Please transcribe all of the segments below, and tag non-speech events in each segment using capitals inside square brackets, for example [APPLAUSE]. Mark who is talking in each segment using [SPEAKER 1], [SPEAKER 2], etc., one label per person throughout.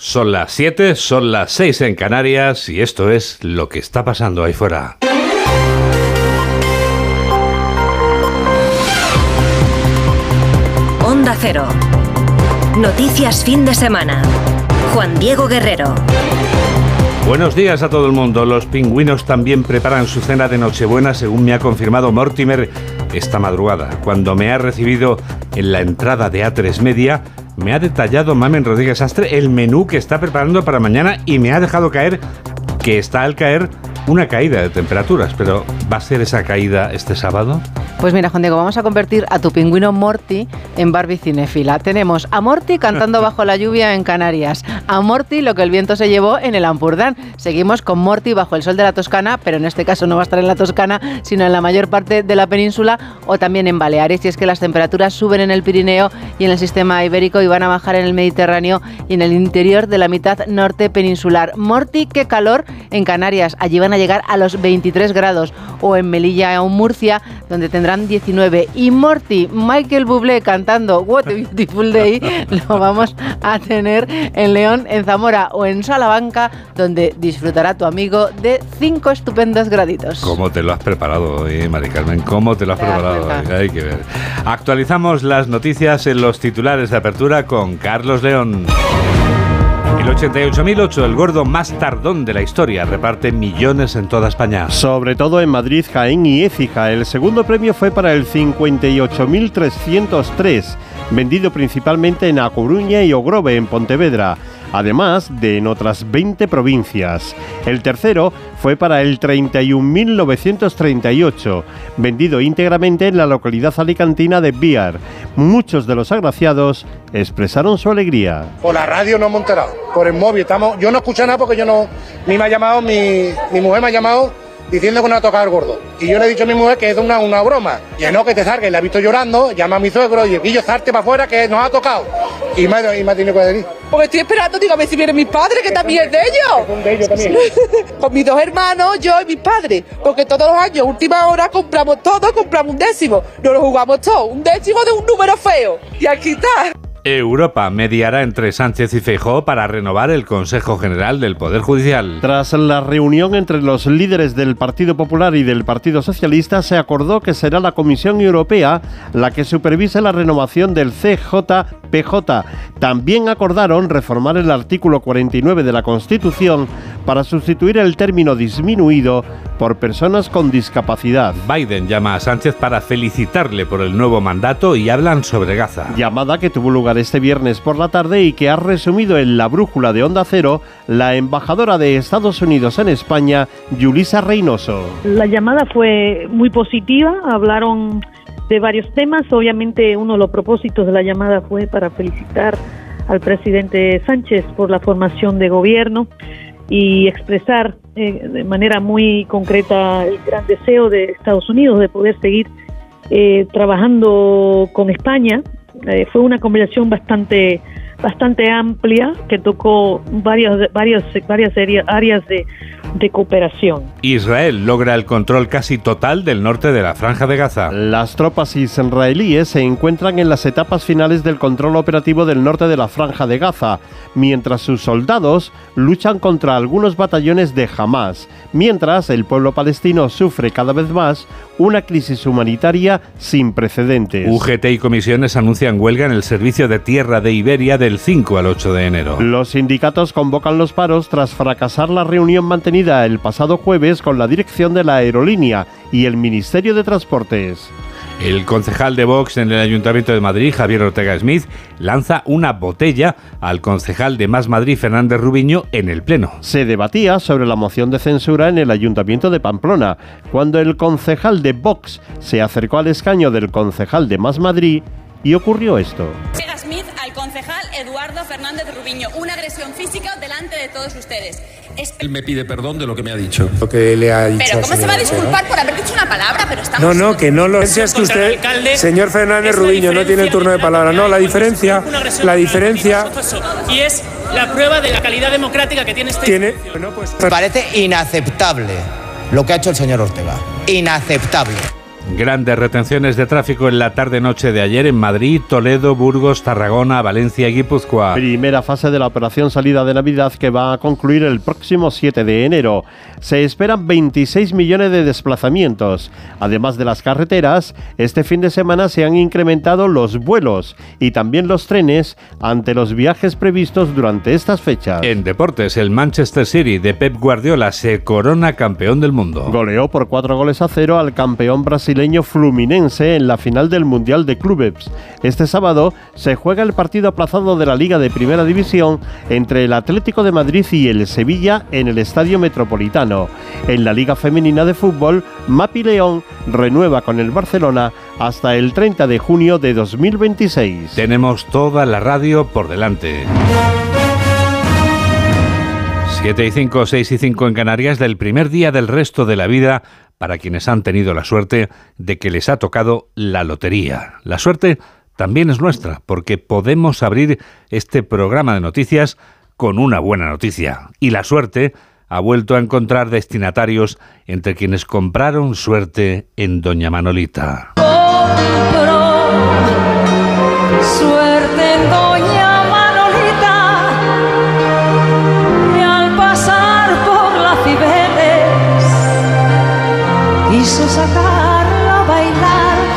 [SPEAKER 1] Son las 7, son las 6 en Canarias y esto es lo que está pasando ahí fuera.
[SPEAKER 2] Onda Cero. Noticias fin de semana. Juan Diego Guerrero.
[SPEAKER 1] Buenos días a todo el mundo. Los pingüinos también preparan su cena de Nochebuena, según me ha confirmado Mortimer esta madrugada. Cuando me ha recibido en la entrada de A3 Media, me ha detallado Mamen Rodríguez Astre el menú que está preparando para mañana y me ha dejado caer que está al caer una caída de temperaturas. Pero ¿va a ser esa caída este sábado?
[SPEAKER 3] Pues mira, Juan Diego, vamos a convertir a tu pingüino Morty en Barbie cinéfila. Tenemos a Morty cantando [LAUGHS] bajo la lluvia en Canarias, a Morty lo que el viento se llevó en el Ampurdán. Seguimos con Morty bajo el sol de la Toscana, pero en este caso no va a estar en la Toscana, sino en la mayor parte de la península o también en Baleares. Y es que las temperaturas suben en el Pirineo y en el sistema ibérico y van a bajar en el Mediterráneo y en el interior de la mitad norte peninsular. Morty, qué calor en Canarias. Allí van a llegar a los 23 grados o en Melilla o Murcia, donde tendrán 19. Y Morty, Michael Bublé cantando What a Beautiful Day, [LAUGHS] lo vamos a tener en León, en Zamora o en Salamanca, donde disfrutará tu amigo de cinco estupendos graditos.
[SPEAKER 1] ¿Cómo te lo has preparado hoy, Mari Carmen? ¿Cómo te lo has preparado hoy? Hay que ver. Actualizamos las noticias en los titulares de apertura con Carlos León. El 88.008, el gordo más tardón de la historia, reparte millones en toda España.
[SPEAKER 4] Sobre todo en Madrid, Jaén y Écija. El segundo premio fue para el 58.303, vendido principalmente en A Coruña y Ogrove, en Pontevedra además de en otras 20 provincias. El tercero fue para el 31.938, vendido íntegramente en la localidad alicantina de Biar. Muchos de los agraciados expresaron su alegría.
[SPEAKER 5] Por la radio no hemos enterado, por el móvil estamos. Yo no escuché nada porque yo no. Ni me ha llamado, mi, mi mujer me ha llamado diciendo que no ha tocado el gordo. Y yo le he dicho a mi mujer que es una, una broma. Y no, que te salga. Y la ha visto llorando, llama a mi suegro y el yo salte para afuera que nos ha tocado. Y me, y me ha tenido que decir.
[SPEAKER 6] Porque estoy esperando, digo, a ver si vienen mis padres, que también es de ellos.
[SPEAKER 5] De ellos también. [LAUGHS]
[SPEAKER 6] Con mis dos hermanos, yo y mis padres. Porque todos los años, última hora, compramos todo, compramos un décimo. No lo jugamos todo. Un décimo de un número feo. Y aquí está.
[SPEAKER 1] Europa mediará entre Sánchez y Feijóo para renovar el Consejo General del Poder Judicial.
[SPEAKER 4] Tras la reunión entre los líderes del Partido Popular y del Partido Socialista, se acordó que será la Comisión Europea la que supervise la renovación del CJPJ. También acordaron reformar el artículo 49 de la Constitución para sustituir el término disminuido por personas con discapacidad.
[SPEAKER 1] Biden llama a Sánchez para felicitarle por el nuevo mandato y hablan sobre Gaza.
[SPEAKER 4] Llamada que tuvo lugar este viernes por la tarde y que ha resumido en la brújula de Onda Cero la embajadora de Estados Unidos en España, Yulisa Reynoso.
[SPEAKER 7] La llamada fue muy positiva, hablaron de varios temas, obviamente uno de los propósitos de la llamada fue para felicitar al presidente Sánchez por la formación de gobierno y expresar eh, de manera muy concreta el gran deseo de Estados Unidos de poder seguir eh, trabajando con España. Eh, fue una conversación bastante bastante amplia que tocó varias varias varias áreas de, de cooperación.
[SPEAKER 1] Israel logra el control casi total del norte de la franja de Gaza.
[SPEAKER 4] Las tropas israelíes se encuentran en las etapas finales del control operativo del norte de la franja de Gaza, mientras sus soldados luchan contra algunos batallones de Hamas, mientras el pueblo palestino sufre cada vez más una crisis humanitaria sin precedentes.
[SPEAKER 1] UGT y comisiones anuncian huelga en el servicio de tierra de Iberia del 5 al 8 de enero.
[SPEAKER 4] Los sindicatos convocan los paros tras fracasar la reunión mantenida el pasado jueves con la dirección de la aerolínea y el Ministerio de Transportes.
[SPEAKER 1] El concejal de Vox en el Ayuntamiento de Madrid, Javier Ortega Smith, lanza una botella al concejal de Más Madrid, Fernández Rubiño, en el Pleno.
[SPEAKER 4] Se debatía sobre la moción de censura en el Ayuntamiento de Pamplona, cuando el concejal de Vox se acercó al escaño del concejal de Más Madrid y ocurrió esto.
[SPEAKER 8] Fernández Rubiño, una agresión física delante de todos ustedes.
[SPEAKER 9] Él me pide perdón de lo que me ha dicho.
[SPEAKER 5] Lo que le ha dicho.
[SPEAKER 8] Pero ¿cómo se va a
[SPEAKER 5] señor
[SPEAKER 8] disculpar por haber dicho una palabra? Pero estamos...
[SPEAKER 5] No, no, que no lo es que usted, señor Fernández Rubiño, no tiene el turno de palabra. No, la diferencia, la diferencia
[SPEAKER 10] Y es la prueba de la calidad democrática que tiene este...
[SPEAKER 5] tiene. Bueno, pues
[SPEAKER 11] Me parece inaceptable lo que ha hecho el señor Ortega. Inaceptable.
[SPEAKER 1] Grandes retenciones de tráfico en la tarde-noche de ayer en Madrid, Toledo, Burgos, Tarragona, Valencia y Guipúzcoa.
[SPEAKER 4] Primera fase de la operación salida de Navidad que va a concluir el próximo 7 de enero. Se esperan 26 millones de desplazamientos. Además de las carreteras, este fin de semana se han incrementado los vuelos y también los trenes ante los viajes previstos durante estas fechas.
[SPEAKER 1] En deportes, el Manchester City de Pep Guardiola se corona campeón del mundo.
[SPEAKER 4] Goleó por cuatro goles a cero al campeón brasileño Fluminense en la final del Mundial de Clubes. Este sábado se juega el partido aplazado de la Liga de Primera División entre el Atlético de Madrid y el Sevilla en el Estadio Metropolitano. En la Liga Femenina de Fútbol, Mapi León renueva con el Barcelona hasta el 30 de junio de 2026.
[SPEAKER 1] Tenemos toda la radio por delante. 7 y 5, 6 y 5 en Canarias del primer día del resto de la vida para quienes han tenido la suerte de que les ha tocado la lotería. La suerte también es nuestra, porque podemos abrir este programa de noticias con una buena noticia. Y la suerte ha vuelto a encontrar destinatarios entre quienes compraron suerte en Doña Manolita.
[SPEAKER 12] suerte en Doña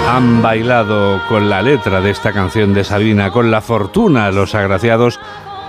[SPEAKER 1] Han bailado con la letra de esta canción de Sabina, con la fortuna los agraciados,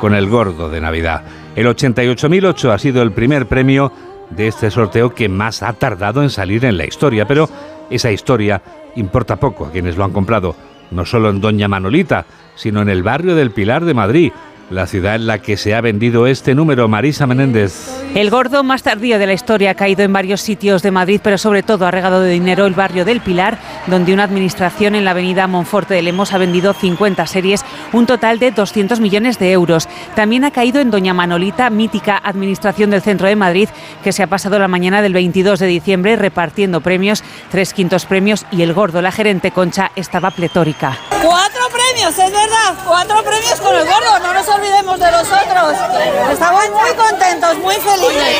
[SPEAKER 1] con el gordo de Navidad. El 88.008 ha sido el primer premio de este sorteo que más ha tardado en salir en la historia, pero esa historia importa poco a quienes lo han comprado, no solo en Doña Manolita, sino en el barrio del Pilar de Madrid, la ciudad en la que se ha vendido este número, Marisa Menéndez.
[SPEAKER 13] El gordo más tardío de la historia ha caído en varios sitios de Madrid, pero sobre todo ha regado de dinero el barrio del Pilar, donde una administración en la avenida Monforte de Lemos ha vendido 50 series, un total de 200 millones de euros. También ha caído en Doña Manolita, mítica administración del centro de Madrid, que se ha pasado la mañana del 22 de diciembre repartiendo premios, tres quintos premios y el gordo, la gerente Concha, estaba pletórica.
[SPEAKER 6] Cuatro premios, es verdad, cuatro premios con el gordo, no nos olvidemos de los otros. Estamos muy contentos, muy felices.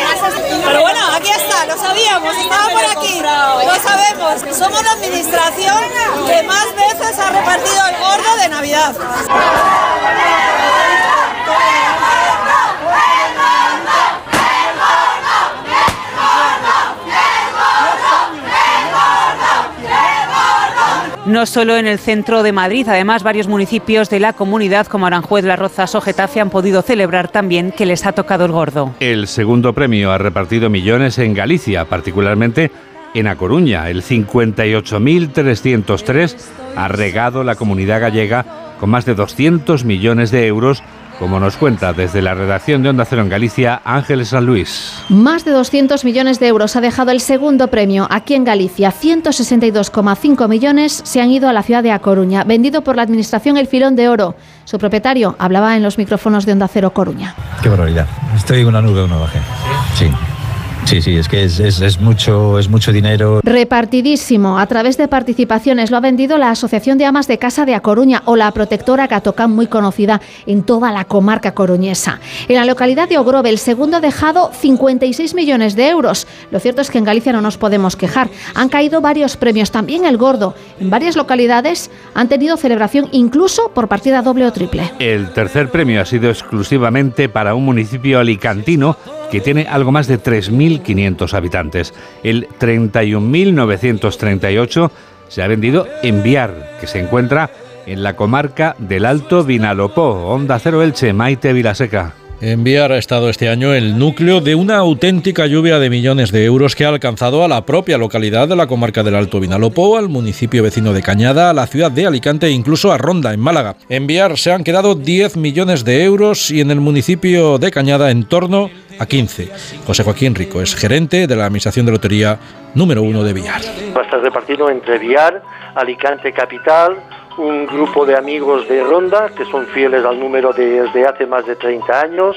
[SPEAKER 6] Pero bueno, aquí está, lo sabíamos, estaba por aquí, lo sabemos. Somos la administración que más veces ha repartido el gordo de Navidad.
[SPEAKER 13] No solo en el centro de Madrid, además varios municipios de la comunidad como Aranjuez, Las Rozas o Getafe han podido celebrar también que les ha tocado el gordo.
[SPEAKER 1] El segundo premio ha repartido millones en Galicia, particularmente en A Coruña. El 58.303 ha regado la comunidad gallega con más de 200 millones de euros como nos cuenta desde la redacción de Onda Cero en Galicia, Ángeles San Luis.
[SPEAKER 14] Más de 200 millones de euros ha dejado el segundo premio aquí en Galicia. 162,5 millones se han ido a la ciudad de A Coruña, vendido por la Administración El Filón de Oro. Su propietario hablaba en los micrófonos de Onda Cero Coruña.
[SPEAKER 15] Qué barbaridad. Estoy en una nube, una bajé. Sí. Sí, sí, es que es, es, es, mucho, es mucho dinero.
[SPEAKER 14] Repartidísimo. A través de participaciones lo ha vendido la Asociación de Amas de Casa de A Coruña o la protectora Catocán, muy conocida en toda la comarca coruñesa. En la localidad de Ogrove, el segundo ha dejado 56 millones de euros. Lo cierto es que en Galicia no nos podemos quejar. Han caído varios premios, también el gordo. En varias localidades han tenido celebración incluso por partida doble o triple.
[SPEAKER 1] El tercer premio ha sido exclusivamente para un municipio alicantino que tiene algo más de 3.500 habitantes. El 31.938 se ha vendido en Viar, que se encuentra en la comarca del Alto Vinalopó. Onda Cero Elche, Maite Vilaseca.
[SPEAKER 16] Enviar ha estado este año el núcleo de una auténtica lluvia de millones de euros que ha alcanzado a la propia localidad de la comarca del Alto Vinalopó, al municipio vecino de Cañada, a la ciudad de Alicante e incluso a Ronda, en Málaga. Enviar se han quedado 10 millones de euros y en el municipio de Cañada en torno a 15. José Joaquín Rico es gerente de la Administración de Lotería número uno de Villar.
[SPEAKER 17] Va a estar repartido entre Villar, Alicante Capital, un grupo de amigos de Ronda que son fieles al número desde hace más de 30 años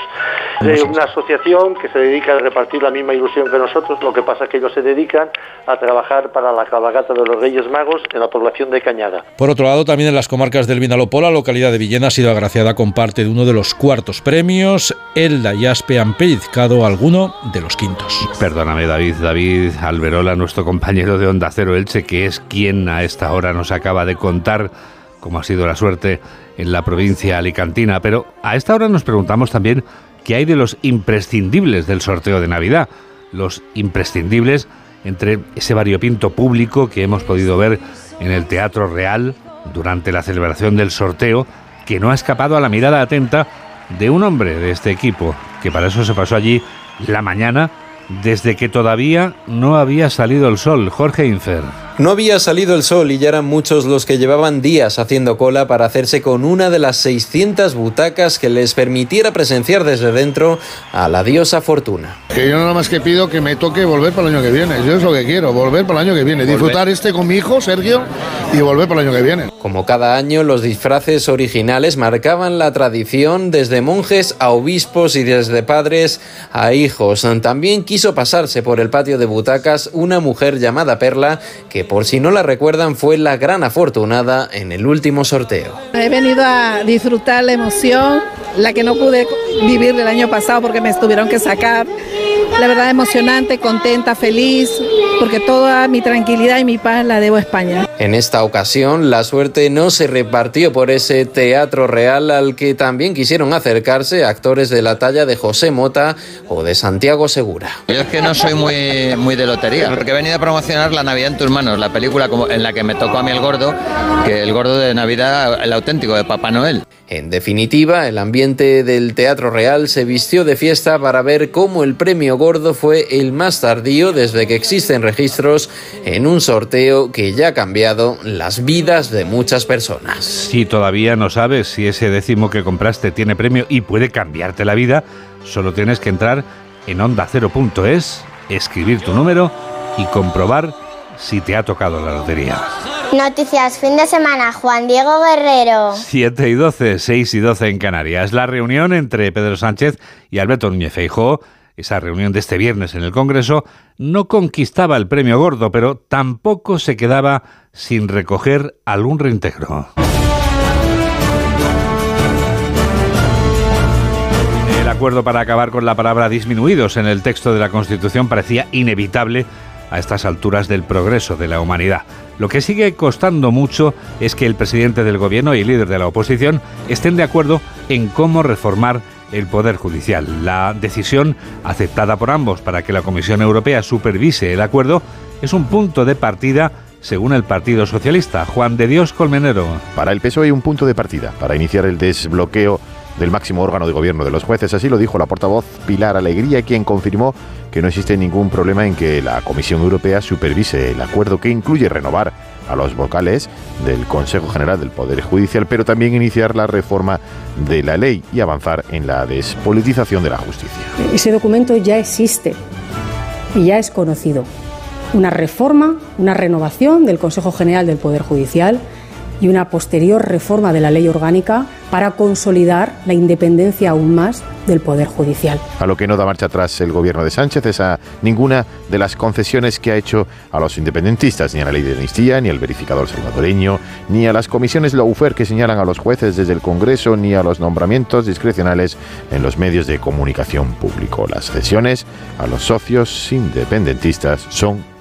[SPEAKER 17] de una asociación que se dedica a repartir la misma ilusión que nosotros, lo que pasa es que ellos se dedican a trabajar para la cabalgata de los Reyes Magos en la población de Cañada.
[SPEAKER 16] Por otro lado, también en las comarcas del Vinalopó, la localidad de Villena ha sido agraciada con parte de uno de los cuartos premios. El Dayaspe han pellizcado alguno de los quintos.
[SPEAKER 1] Perdóname, David, David Alberola, nuestro compañero de Onda Cero Elche, que es quien a esta hora nos acaba de contar cómo ha sido la suerte en la provincia alicantina. Pero a esta hora nos preguntamos también qué hay de los imprescindibles del sorteo de Navidad. Los imprescindibles entre ese variopinto público que hemos podido ver en el Teatro Real durante la celebración del sorteo, que no ha escapado a la mirada atenta de un hombre de este equipo, que para eso se pasó allí la mañana desde que todavía no había salido el sol. Jorge Infer.
[SPEAKER 18] No había salido el sol y ya eran muchos los que llevaban días haciendo cola para hacerse con una de las 600 butacas que les permitiera presenciar desde dentro a la diosa Fortuna.
[SPEAKER 19] Que yo nada más que pido que me toque volver para el año que viene. Yo es lo que quiero, volver para el año que viene. Disfrutar este con mi hijo, Sergio, y volver para el año que viene.
[SPEAKER 18] Como cada año, los disfraces originales marcaban la tradición desde monjes a obispos y desde padres a hijos. También quiso pasarse por el patio de butacas una mujer llamada Perla que por si no la recuerdan fue la gran afortunada en el último sorteo.
[SPEAKER 20] He venido a disfrutar la emoción, la que no pude vivir el año pasado porque me tuvieron que sacar. La verdad emocionante, contenta, feliz, porque toda mi tranquilidad y mi paz la debo a España.
[SPEAKER 18] En esta ocasión, la suerte no se repartió por ese teatro real al que también quisieron acercarse actores de la talla de José Mota o de Santiago Segura.
[SPEAKER 21] Yo es que no soy muy, muy de lotería, porque he venido a promocionar La Navidad en tus manos, la película como- en la que me tocó a mí el gordo, que el gordo de Navidad, el auténtico de Papá Noel.
[SPEAKER 18] En definitiva, el ambiente del Teatro Real se vistió de fiesta para ver cómo el premio gordo fue el más tardío desde que existen registros en un sorteo que ya ha cambiado las vidas de muchas personas.
[SPEAKER 1] Si todavía no sabes si ese décimo que compraste tiene premio y puede cambiarte la vida, solo tienes que entrar en ondacero.es, escribir tu número y comprobar si te ha tocado la lotería.
[SPEAKER 22] Noticias fin de semana, Juan Diego Guerrero.
[SPEAKER 1] 7 y 12, 6 y 12 en Canarias. La reunión entre Pedro Sánchez y Alberto Núñez Feijóo, esa reunión de este viernes en el Congreso, no conquistaba el premio gordo, pero tampoco se quedaba sin recoger algún reintegro. El acuerdo para acabar con la palabra disminuidos en el texto de la Constitución parecía inevitable a estas alturas del progreso de la humanidad. Lo que sigue costando mucho es que el presidente del gobierno y líder de la oposición estén de acuerdo en cómo reformar el Poder Judicial. La decisión aceptada por ambos para que la Comisión Europea supervise el acuerdo es un punto de partida según el Partido Socialista. Juan de Dios Colmenero.
[SPEAKER 23] Para el PSOE un punto de partida para iniciar el desbloqueo del máximo órgano de gobierno de los jueces. Así lo dijo la portavoz Pilar Alegría, quien confirmó que no existe ningún problema en que la Comisión Europea supervise el acuerdo que incluye renovar a los vocales del Consejo General del Poder Judicial, pero también iniciar la reforma de la ley y avanzar en la despolitización de la justicia.
[SPEAKER 24] Ese documento ya existe y ya es conocido. Una reforma, una renovación del Consejo General del Poder Judicial y una posterior reforma de la ley orgánica para consolidar la independencia aún más del Poder Judicial.
[SPEAKER 23] A lo que no da marcha atrás el gobierno de Sánchez es a ninguna de las concesiones que ha hecho a los independentistas, ni a la ley de amnistía, ni al verificador salvadoreño, ni a las comisiones Lawfare que señalan a los jueces desde el Congreso, ni a los nombramientos discrecionales en los medios de comunicación público. Las cesiones a los socios independentistas son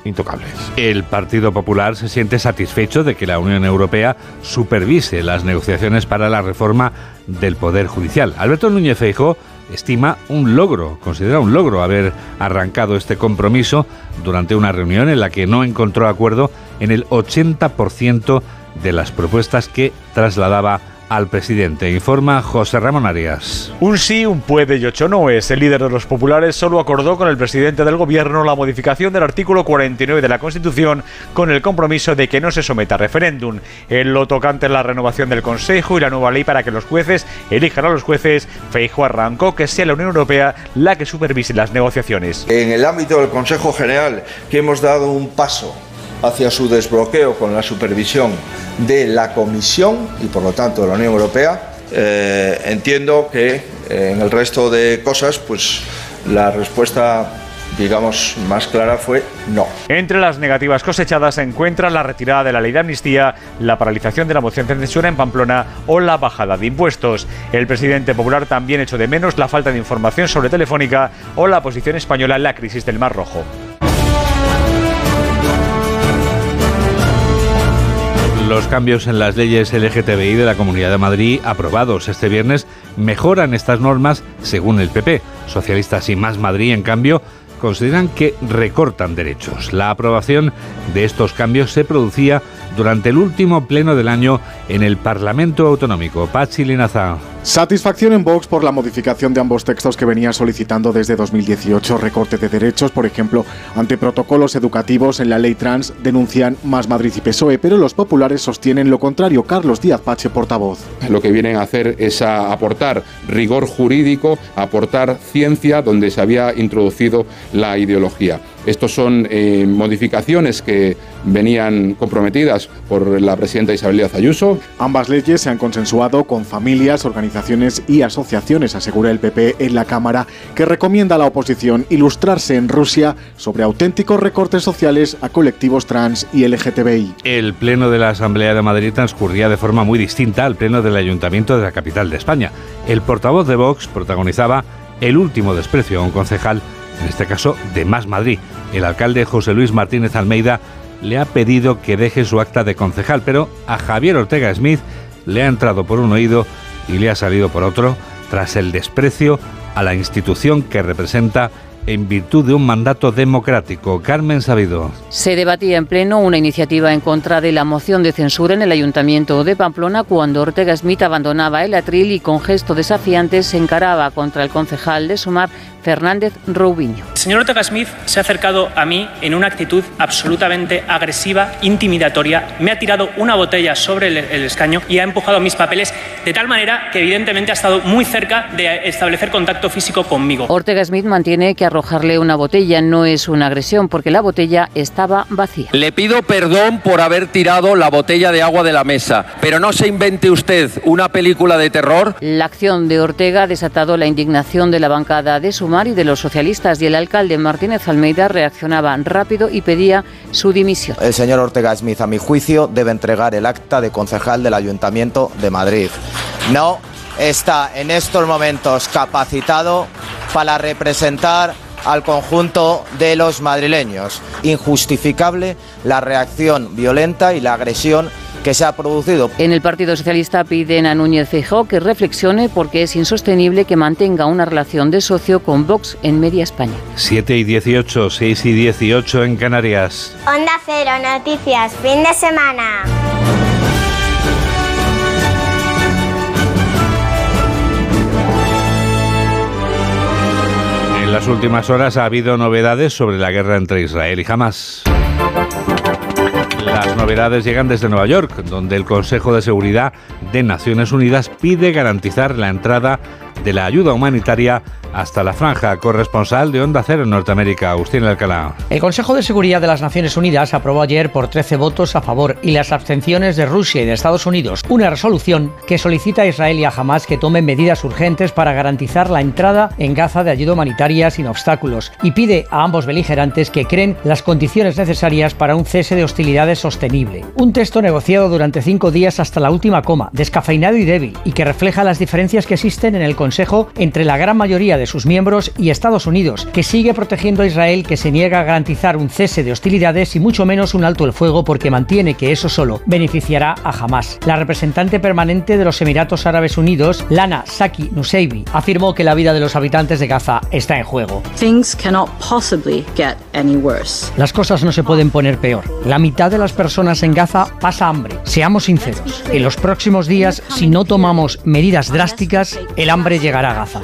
[SPEAKER 1] El Partido Popular se siente satisfecho de que la Unión Europea supervise las negociaciones para la reforma del Poder Judicial. Alberto Núñez Feijóo estima un logro, considera un logro haber arrancado este compromiso durante una reunión en la que no encontró acuerdo en el 80% de las propuestas que trasladaba al presidente. Informa José Ramón Arias.
[SPEAKER 25] Un sí, un puede y ocho no es. El líder de los populares solo acordó con el presidente del gobierno la modificación del artículo 49 de la Constitución con el compromiso de que no se someta a referéndum. En lo tocante a la renovación del Consejo y la nueva ley para que los jueces elijan a los jueces, Feijo arrancó que sea la Unión Europea la que supervise las negociaciones.
[SPEAKER 26] En el ámbito del Consejo General, que hemos dado un paso hacia su desbloqueo con la supervisión de la Comisión y por lo tanto de la Unión Europea, eh, entiendo que En el resto de cosas, pues la respuesta digamos, más clara fue no.
[SPEAKER 25] Entre las negativas cosechadas se encuentra la retirada de la ley de amnistía, la paralización de la moción de censura en Pamplona o la bajada de impuestos. El presidente popular también echó de menos la falta de información sobre Telefónica o la posición española en la crisis del Mar Rojo.
[SPEAKER 1] Los cambios en las leyes LGTBI de la Comunidad de Madrid aprobados este viernes mejoran estas normas según el PP. Socialistas y Más Madrid, en cambio, consideran que recortan derechos. La aprobación de estos cambios se producía durante el último pleno del año en el Parlamento Autonómico. Pachi Linaza.
[SPEAKER 27] Satisfacción en Vox por la modificación de ambos textos que venía solicitando desde 2018 recorte de derechos, por ejemplo, ante protocolos educativos en la ley trans, denuncian Más Madrid y PSOE, pero los populares sostienen lo contrario. Carlos Díaz Pache, portavoz.
[SPEAKER 28] Lo que vienen a hacer es a aportar rigor jurídico, aportar ciencia donde se había introducido la ideología. Estos son eh, modificaciones que venían comprometidas por la presidenta Isabel Díaz Ayuso.
[SPEAKER 27] Ambas leyes se han consensuado con familias, organizaciones y asociaciones, asegura el PP en la Cámara, que recomienda a la oposición ilustrarse en Rusia sobre auténticos recortes sociales a colectivos trans y LGTBI.
[SPEAKER 1] El pleno de la Asamblea de Madrid transcurría de forma muy distinta al pleno del Ayuntamiento de la capital de España. El portavoz de Vox protagonizaba el último desprecio a un concejal en este caso de Más Madrid. El alcalde José Luis Martínez Almeida le ha pedido que deje su acta de concejal, pero a Javier Ortega Smith le ha entrado por un oído y le ha salido por otro tras el desprecio a la institución que representa en virtud de un mandato democrático. Carmen Sabido.
[SPEAKER 29] Se debatía en pleno una iniciativa en contra de la moción de censura en el Ayuntamiento de Pamplona cuando Ortega Smith abandonaba el atril y con gesto desafiante se encaraba contra el concejal de Sumar, Fernández Roubiño.
[SPEAKER 10] El señor Ortega Smith se ha acercado a mí en una actitud absolutamente agresiva, intimidatoria. Me ha tirado una botella sobre el, el escaño y ha empujado mis papeles de tal manera que evidentemente ha estado muy cerca de establecer contacto físico conmigo.
[SPEAKER 29] Ortega Smith mantiene que arrojarle una botella no es una agresión porque la botella estaba vacía.
[SPEAKER 30] Le pido perdón por haber tirado la botella de agua de la mesa, pero no se invente usted una película de terror.
[SPEAKER 29] La acción de Ortega ha desatado la indignación de la bancada de Sumar y de los socialistas y el alcalde Martínez Almeida reaccionaba rápido y pedía su dimisión.
[SPEAKER 11] El señor Ortega Smith, a mi juicio, debe entregar el acta de concejal del Ayuntamiento de Madrid. No está en estos momentos capacitado para representar al conjunto de los madrileños. Injustificable la reacción violenta y la agresión que se ha producido.
[SPEAKER 29] En el Partido Socialista piden a Núñez Feijóo que reflexione porque es insostenible que mantenga una relación de socio con Vox en media España.
[SPEAKER 1] 7 y 18, 6 y 18 en Canarias.
[SPEAKER 22] Onda Cero, noticias, fin de semana.
[SPEAKER 1] Las últimas horas ha habido novedades sobre la guerra entre Israel y Hamas. Las novedades llegan desde Nueva York, donde el Consejo de Seguridad de Naciones Unidas pide garantizar la entrada de la ayuda humanitaria hasta la franja. Corresponsal de Onda Cero en Norteamérica, Agustín Alcalá.
[SPEAKER 31] El Consejo de Seguridad de las Naciones Unidas aprobó ayer por 13 votos a favor y las abstenciones de Rusia y de Estados Unidos una resolución que solicita a Israel y a Hamas que tomen medidas urgentes para garantizar la entrada en Gaza de ayuda humanitaria sin obstáculos y pide a ambos beligerantes que creen las condiciones necesarias para un cese de hostilidades sostenible. Un texto negociado durante cinco días hasta la última coma, descafeinado y débil, y que refleja las diferencias que existen en el Consejo entre la gran mayoría de sus miembros y Estados Unidos, que sigue protegiendo a Israel que se niega a garantizar un cese de hostilidades y mucho menos un alto el fuego porque mantiene que eso solo beneficiará a Hamas. La representante permanente de los Emiratos Árabes Unidos, Lana Saki Nuseibi, afirmó que la vida de los habitantes de Gaza está en juego.
[SPEAKER 32] Things cannot possibly get any worse.
[SPEAKER 31] Las cosas no se pueden poner peor. La mitad de las personas en Gaza pasa hambre. Seamos sinceros, en los próximos días, si no tomamos medidas drásticas, el hambre llegará a Gaza.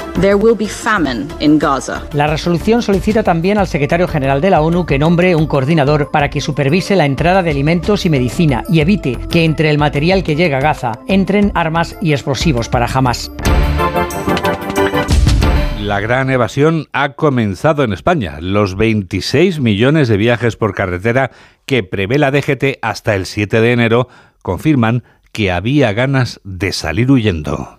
[SPEAKER 31] La resolución solicita también al secretario general de la ONU que nombre un coordinador para que supervise la entrada de alimentos y medicina y evite que entre el material que llega a Gaza entren armas y explosivos para Hamas.
[SPEAKER 1] La gran evasión ha comenzado en España. Los 26 millones de viajes por carretera que prevé la DGT hasta el 7 de enero confirman que había ganas de salir huyendo.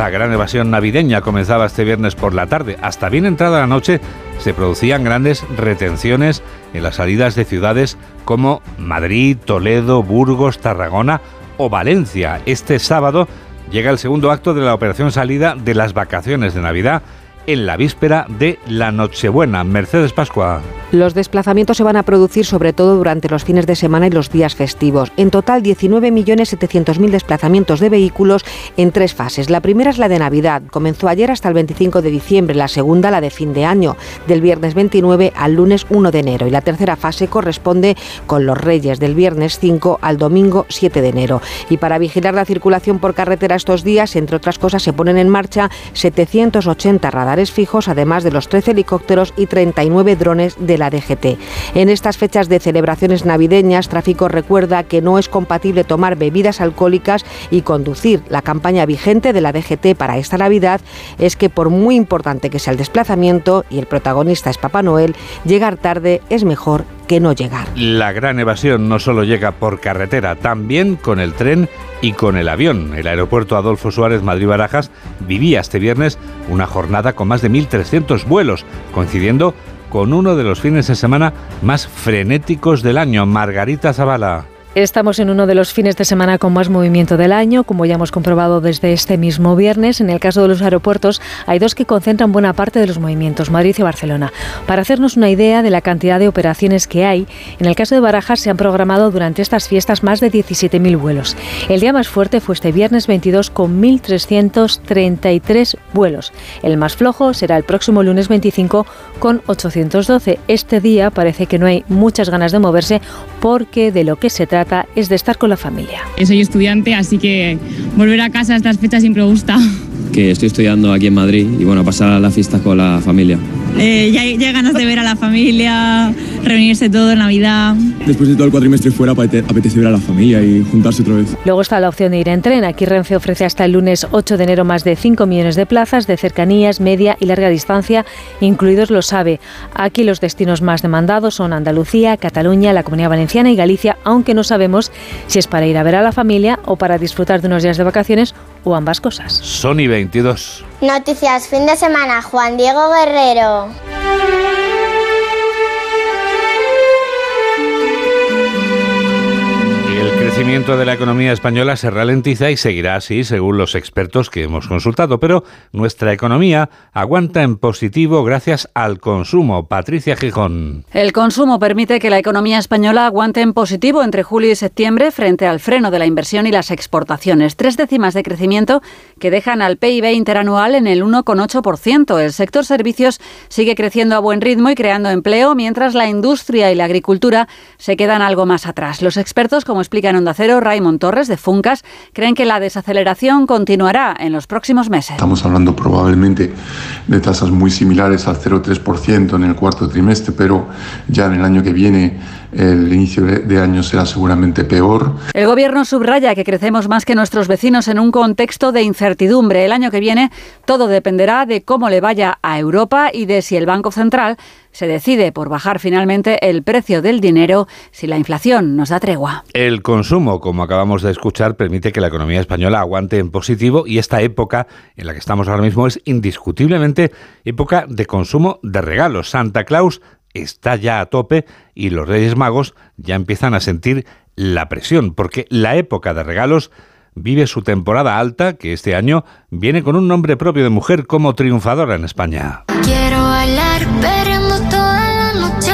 [SPEAKER 1] Esta gran evasión navideña comenzaba este viernes por la tarde. Hasta bien entrada la noche se producían grandes retenciones en las salidas de ciudades como Madrid, Toledo, Burgos, Tarragona o Valencia. Este sábado llega el segundo acto de la operación salida de las vacaciones de Navidad en la víspera de la Nochebuena. Mercedes Pascua.
[SPEAKER 33] Los desplazamientos se van a producir sobre todo durante los fines de semana y los días festivos. En total, 19.700.000 desplazamientos de vehículos en tres fases. La primera es la de Navidad. Comenzó ayer hasta el 25 de diciembre. La segunda, la de fin de año, del viernes 29 al lunes 1 de enero. Y la tercera fase corresponde con los Reyes, del viernes 5 al domingo 7 de enero. Y para vigilar la circulación por carretera estos días, entre otras cosas, se ponen en marcha 780 radares fijos, además de los 13 helicópteros y 39 drones de la DGT. En estas fechas de celebraciones navideñas, Tráfico recuerda que no es compatible tomar bebidas alcohólicas y conducir. La campaña vigente de la DGT para esta Navidad es que por muy importante que sea el desplazamiento y el protagonista es Papá Noel, llegar tarde es mejor no llegar.
[SPEAKER 1] La gran evasión no solo llega por carretera, también con el tren y con el avión. El aeropuerto Adolfo Suárez Madrid-Barajas vivía este viernes una jornada con más de 1.300 vuelos, coincidiendo con uno de los fines de semana más frenéticos del año. Margarita Zavala.
[SPEAKER 34] Estamos en uno de los fines de semana con más movimiento del año, como ya hemos comprobado desde este mismo viernes. En el caso de los aeropuertos, hay dos que concentran buena parte de los movimientos, Madrid y Barcelona. Para hacernos una idea de la cantidad de operaciones que hay, en el caso de Barajas se han programado durante estas fiestas más de 17.000 vuelos. El día más fuerte fue este viernes 22 con 1.333 vuelos. El más flojo será el próximo lunes 25 con 812. Este día parece que no hay muchas ganas de moverse porque de lo que se trata es de estar con la familia.
[SPEAKER 35] Soy estudiante, así que volver a casa a estas fechas siempre me gusta.
[SPEAKER 36] Que estoy estudiando aquí en Madrid y bueno, pasar la fiesta con la familia.
[SPEAKER 35] Eh, ya, ya hay ganas de ver a la familia, reunirse todo en Navidad.
[SPEAKER 36] Después de todo el cuatrimestre fuera, apetece ver a la familia y juntarse otra vez.
[SPEAKER 34] Luego está la opción de ir en tren. Aquí Renfe ofrece hasta el lunes 8 de enero más de 5 millones de plazas de cercanías, media y larga distancia, incluidos los AVE. Aquí los destinos más demandados son Andalucía, Cataluña, la Comunidad Valenciana y Galicia, aunque no sabemos si es para ir a ver a la familia o para disfrutar de unos días de vacaciones o ambas cosas.
[SPEAKER 1] Sony 22.
[SPEAKER 22] Noticias fin de semana, Juan Diego Guerrero.
[SPEAKER 1] Crecimiento de la economía española se ralentiza y seguirá así, según los expertos que hemos consultado, pero nuestra economía aguanta en positivo gracias al consumo. Patricia Gijón.
[SPEAKER 37] El consumo permite que la economía española aguante en positivo entre julio y septiembre frente al freno de la inversión y las exportaciones. Tres décimas de crecimiento que dejan al PIB interanual en el 1,8%. El sector servicios sigue creciendo a buen ritmo y creando empleo, mientras la industria y la agricultura se quedan algo más atrás. Los expertos, como explican Onda Cero, Raymond Torres de Funcas, creen que la desaceleración continuará en los próximos meses.
[SPEAKER 38] Estamos hablando probablemente de tasas muy similares al 0,3% en el cuarto trimestre, pero ya en el año que viene el inicio de año será seguramente peor.
[SPEAKER 37] El gobierno subraya que crecemos más que nuestros vecinos en un contexto de incertidumbre. El año que viene todo dependerá de cómo le vaya a Europa y de si el Banco Central se decide por bajar finalmente el precio del dinero si la inflación nos da tregua.
[SPEAKER 1] El consumo, como acabamos de escuchar, permite que la economía española aguante en positivo y esta época en la que estamos ahora mismo es indiscutiblemente época de consumo de regalos. Santa Claus está ya a tope y los Reyes Magos ya empiezan a sentir la presión, porque la época de regalos vive su temporada alta, que este año viene con un nombre propio de mujer como triunfadora en España.
[SPEAKER 39] Quiero bailar toda la noche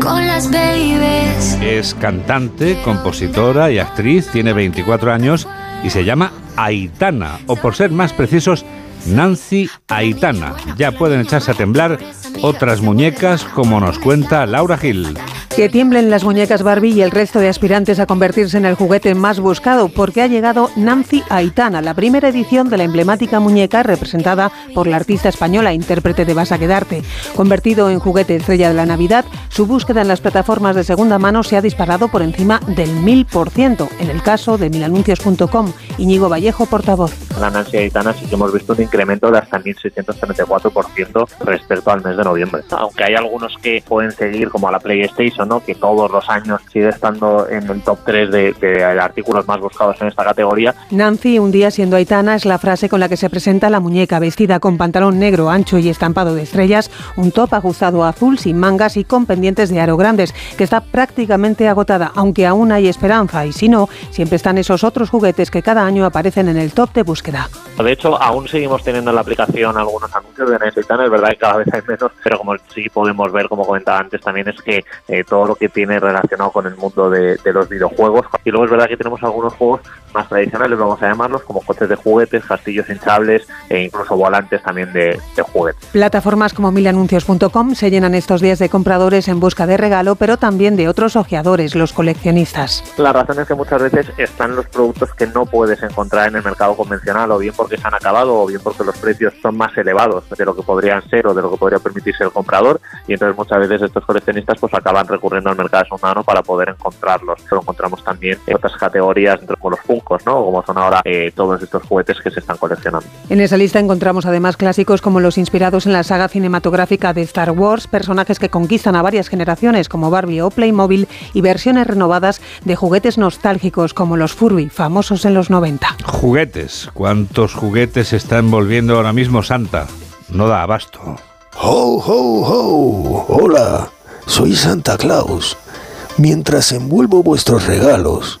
[SPEAKER 39] con las babies.
[SPEAKER 1] Es cantante, compositora y actriz, tiene 24 años y se llama Aitana, o por ser más precisos, Nancy Aitana. Ya pueden echarse a temblar otras muñecas, como nos cuenta Laura Gil.
[SPEAKER 33] Que tiemblen las muñecas Barbie y el resto de aspirantes a convertirse en el juguete más buscado, porque ha llegado Nancy Aitana, la primera edición de la emblemática muñeca representada por la artista española, intérprete de Vas a quedarte. Convertido en juguete estrella de la Navidad, su búsqueda en las plataformas de segunda mano se ha disparado por encima del 1000%. En el caso de milanuncios.com, Iñigo Vallejo, portavoz.
[SPEAKER 40] la Nancy Aitana sí que hemos visto un incremento de hasta 1.634% respecto al mes de noviembre. Aunque hay algunos que pueden seguir, como a la PlayStation, ¿no? que todos los años sigue estando en el top 3 de, de artículos más buscados en esta categoría.
[SPEAKER 33] Nancy, un día siendo Aitana, es la frase con la que se presenta la muñeca vestida con pantalón negro ancho y estampado de estrellas, un top ajustado azul sin mangas y con pendientes de aro grandes, que está prácticamente agotada, aunque aún hay esperanza y si no, siempre están esos otros juguetes que cada año aparecen en el top de búsqueda.
[SPEAKER 40] De hecho, aún seguimos teniendo en la aplicación algunos anuncios de Aitana, es verdad que cada vez hay menos, pero como sí podemos ver, como comentaba antes, también es que eh, todo lo que tiene relacionado con el mundo de los videojuegos, y luego es verdad que tenemos algunos juegos más tradicionales, vamos a llamarlos, como coches de juguetes, castillos hinchables e incluso volantes también de, de juguetes.
[SPEAKER 33] Plataformas como milanuncios.com se llenan estos días de compradores en busca de regalo, pero también de otros ojeadores, los coleccionistas.
[SPEAKER 40] La razón es que muchas veces están los productos que no puedes encontrar en el mercado convencional, o bien porque se han acabado, o bien porque los precios son más elevados de lo que podrían ser o de lo que podría permitirse el comprador, y entonces muchas veces estos coleccionistas pues acaban recurriendo al mercado de segunda mano para poder encontrarlos. Lo encontramos también en otras categorías, como los Funkos, ¿no? como son ahora eh, todos estos juguetes que se están coleccionando.
[SPEAKER 33] En esa lista encontramos además clásicos como los inspirados en la saga cinematográfica de Star Wars, personajes que conquistan a varias generaciones como Barbie o Playmobil y versiones renovadas de juguetes nostálgicos como los Furby, famosos en los 90.
[SPEAKER 1] Juguetes. ¿Cuántos juguetes está envolviendo ahora mismo Santa? No da abasto.
[SPEAKER 41] ¡Ho, ho, ho! Hola, soy Santa Claus. Mientras envuelvo vuestros regalos,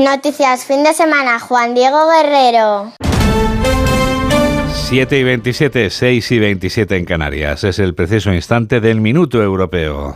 [SPEAKER 22] Noticias fin de semana, Juan Diego Guerrero.
[SPEAKER 1] 7 y 27, 6 y 27 en Canarias. Es el preciso instante del minuto europeo.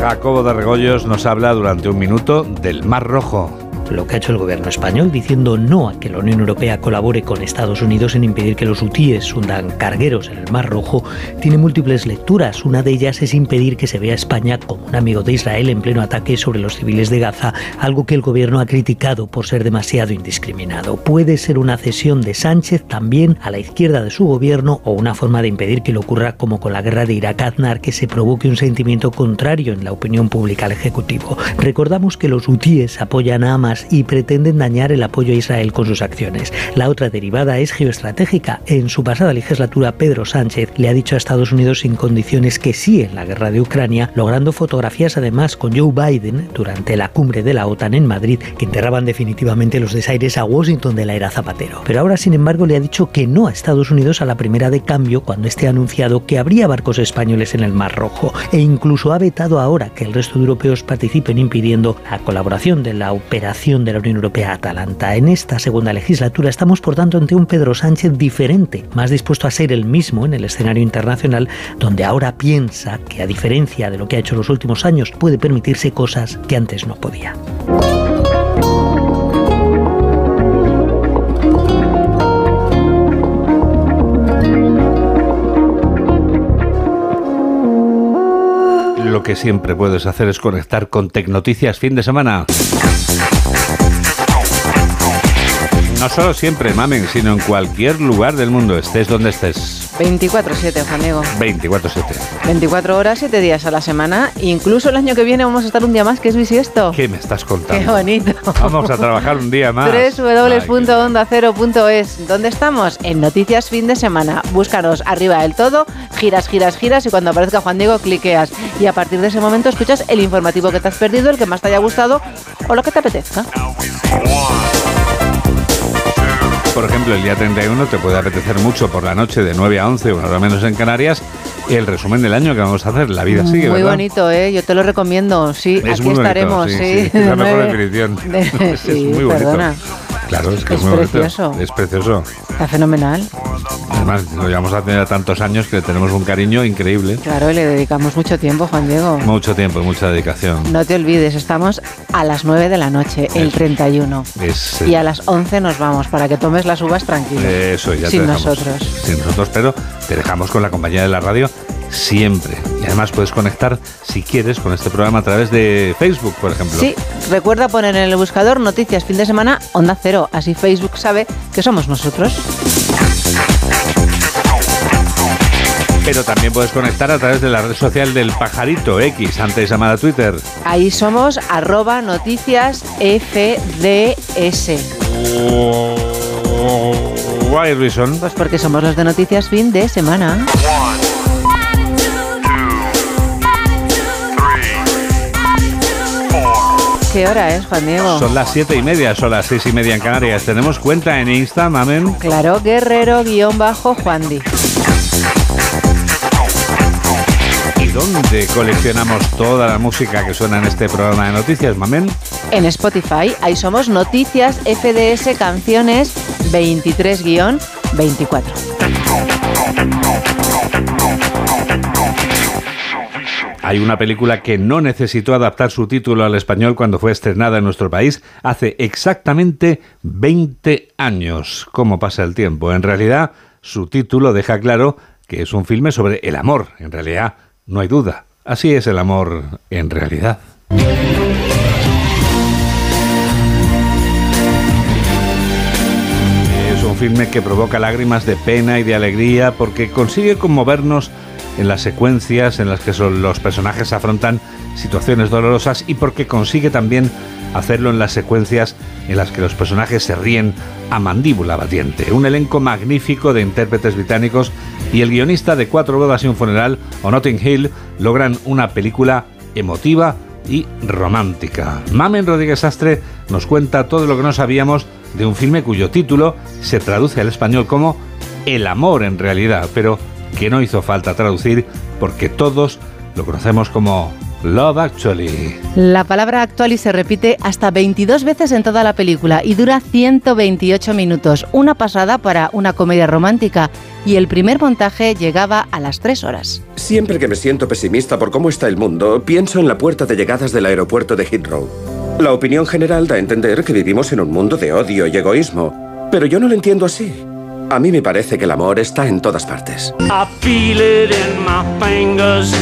[SPEAKER 1] Jacobo de Regoyos nos habla durante un minuto del Mar Rojo
[SPEAKER 42] lo que ha hecho el gobierno español diciendo no a que la Unión Europea colabore con Estados Unidos en impedir que los hutíes hundan cargueros en el Mar Rojo, tiene múltiples lecturas. Una de ellas es impedir que se vea a España como un amigo de Israel en pleno ataque sobre los civiles de Gaza, algo que el gobierno ha criticado por ser demasiado indiscriminado. Puede ser una cesión de Sánchez también a la izquierda de su gobierno o una forma de impedir que lo ocurra como con la guerra de Irak-Aznar, que se provoque un sentimiento contrario en la opinión pública al Ejecutivo. Recordamos que los hutíes apoyan a Hamas y pretenden dañar el apoyo a Israel con sus acciones. La otra derivada es geoestratégica. En su pasada legislatura, Pedro Sánchez le ha dicho a Estados Unidos sin condiciones que sí en la guerra de Ucrania, logrando fotografías además con Joe Biden durante la cumbre de la OTAN en Madrid, que enterraban definitivamente los desaires a Washington de la era Zapatero. Pero ahora, sin embargo, le ha dicho que no a Estados Unidos a la primera de cambio cuando esté anunciado que habría barcos españoles en el Mar Rojo e incluso ha vetado ahora que el resto de europeos participen impidiendo la colaboración de la operación de la Unión Europea Atalanta. En esta segunda legislatura estamos, por tanto, ante un Pedro Sánchez diferente, más dispuesto a ser el mismo en el escenario internacional, donde ahora piensa que, a diferencia de lo que ha hecho en los últimos años, puede permitirse cosas que antes no podía.
[SPEAKER 1] Lo que siempre puedes hacer es conectar con Tecnoticias fin de semana. No solo siempre, mamen, sino en cualquier lugar del mundo, estés donde estés.
[SPEAKER 3] 24-7, Juan Diego.
[SPEAKER 1] 24-7.
[SPEAKER 3] 24 horas, 7 días a la semana. Incluso el año que viene vamos a estar un día más, que es bisiesto.
[SPEAKER 1] ¿Qué me estás contando?
[SPEAKER 3] Qué bonito.
[SPEAKER 1] Vamos a trabajar un día más.
[SPEAKER 3] www.ondacero.es. ¿Dónde estamos? En Noticias Fin de Semana. Búscanos arriba del todo, giras, giras, giras y cuando aparezca Juan Diego cliqueas. Y a partir de ese momento escuchas el informativo que te has perdido, el que más te haya gustado o lo que te apetezca.
[SPEAKER 1] Por ejemplo, el día 31 te puede apetecer mucho por la noche de 9 a 11, una hora menos en Canarias, el resumen del año que vamos a hacer. La vida sigue,
[SPEAKER 3] Muy
[SPEAKER 1] ¿verdad?
[SPEAKER 3] bonito, ¿eh? Yo te lo recomiendo. Sí,
[SPEAKER 1] Es
[SPEAKER 3] aquí
[SPEAKER 1] bonito,
[SPEAKER 3] estaremos.
[SPEAKER 1] sí,
[SPEAKER 3] Sí,
[SPEAKER 1] sí, es la mejor [LAUGHS] definición. [LAUGHS] [LAUGHS] muy bonito.
[SPEAKER 3] perdona.
[SPEAKER 1] Claro, es que es,
[SPEAKER 3] Es
[SPEAKER 1] muy bonito.
[SPEAKER 3] precioso.
[SPEAKER 1] Es precioso.
[SPEAKER 3] Está fenomenal.
[SPEAKER 1] Además, lo llevamos a tener tantos años que le tenemos un cariño increíble.
[SPEAKER 3] Claro, le dedicamos mucho tiempo, Juan Diego.
[SPEAKER 1] Mucho tiempo y mucha dedicación.
[SPEAKER 3] No te olvides, estamos a las 9 de la noche, el
[SPEAKER 1] Eso.
[SPEAKER 3] 31.
[SPEAKER 1] Es,
[SPEAKER 3] Y a las 11 nos vamos para que tomes las uvas tranquilo.
[SPEAKER 1] Eso, ya
[SPEAKER 3] Sin
[SPEAKER 1] te
[SPEAKER 3] nosotros.
[SPEAKER 1] Sin nosotros, pero te dejamos con la compañía de la radio siempre. Y además puedes conectar, si quieres, con este programa a través de Facebook, por ejemplo.
[SPEAKER 3] Sí, recuerda poner en el buscador noticias fin de semana Onda Cero, así Facebook sabe que somos nosotros.
[SPEAKER 1] Pero también puedes conectar a través de la red social del pajarito X, antes llamada Twitter.
[SPEAKER 3] Ahí somos arroba noticias FDS.
[SPEAKER 1] Why reason?
[SPEAKER 3] Pues porque somos los de noticias fin de semana. ¿Qué hora es, Juan Diego?
[SPEAKER 1] Son las siete y media, son las seis y media en Canarias. Tenemos cuenta en Insta, mamen.
[SPEAKER 3] Claro, guerrero-juandi.
[SPEAKER 1] ¿Y dónde coleccionamos toda la música que suena en este programa de noticias, mamen?
[SPEAKER 3] En Spotify, ahí somos Noticias FDS Canciones 23-24.
[SPEAKER 1] Hay una película que no necesitó adaptar su título al español cuando fue estrenada en nuestro país hace exactamente 20 años. ¿Cómo pasa el tiempo? En realidad, su título deja claro que es un filme sobre el amor. En realidad, no hay duda. Así es el amor en realidad. Es un filme que provoca lágrimas de pena y de alegría porque consigue conmovernos en las secuencias en las que los personajes afrontan situaciones dolorosas y porque consigue también hacerlo en las secuencias en las que los personajes se ríen a mandíbula batiente. Un elenco magnífico de intérpretes británicos y el guionista de Cuatro bodas y un funeral o Notting Hill logran una película emotiva y romántica. Mamen Rodríguez Astre nos cuenta todo lo que no sabíamos de un filme cuyo título se traduce al español como El amor en realidad, pero que no hizo falta traducir porque todos lo conocemos como Love Actually.
[SPEAKER 3] La palabra actually se repite hasta 22 veces en toda la película y dura 128 minutos, una pasada para una comedia romántica, y el primer montaje llegaba a las 3 horas.
[SPEAKER 43] Siempre que me siento pesimista por cómo está el mundo, pienso en la puerta de llegadas del aeropuerto de Heathrow. La opinión general da a entender que vivimos en un mundo de odio y egoísmo, pero yo no lo entiendo así. A mí me parece que el amor está en todas partes.
[SPEAKER 44] I feel it in my fingers.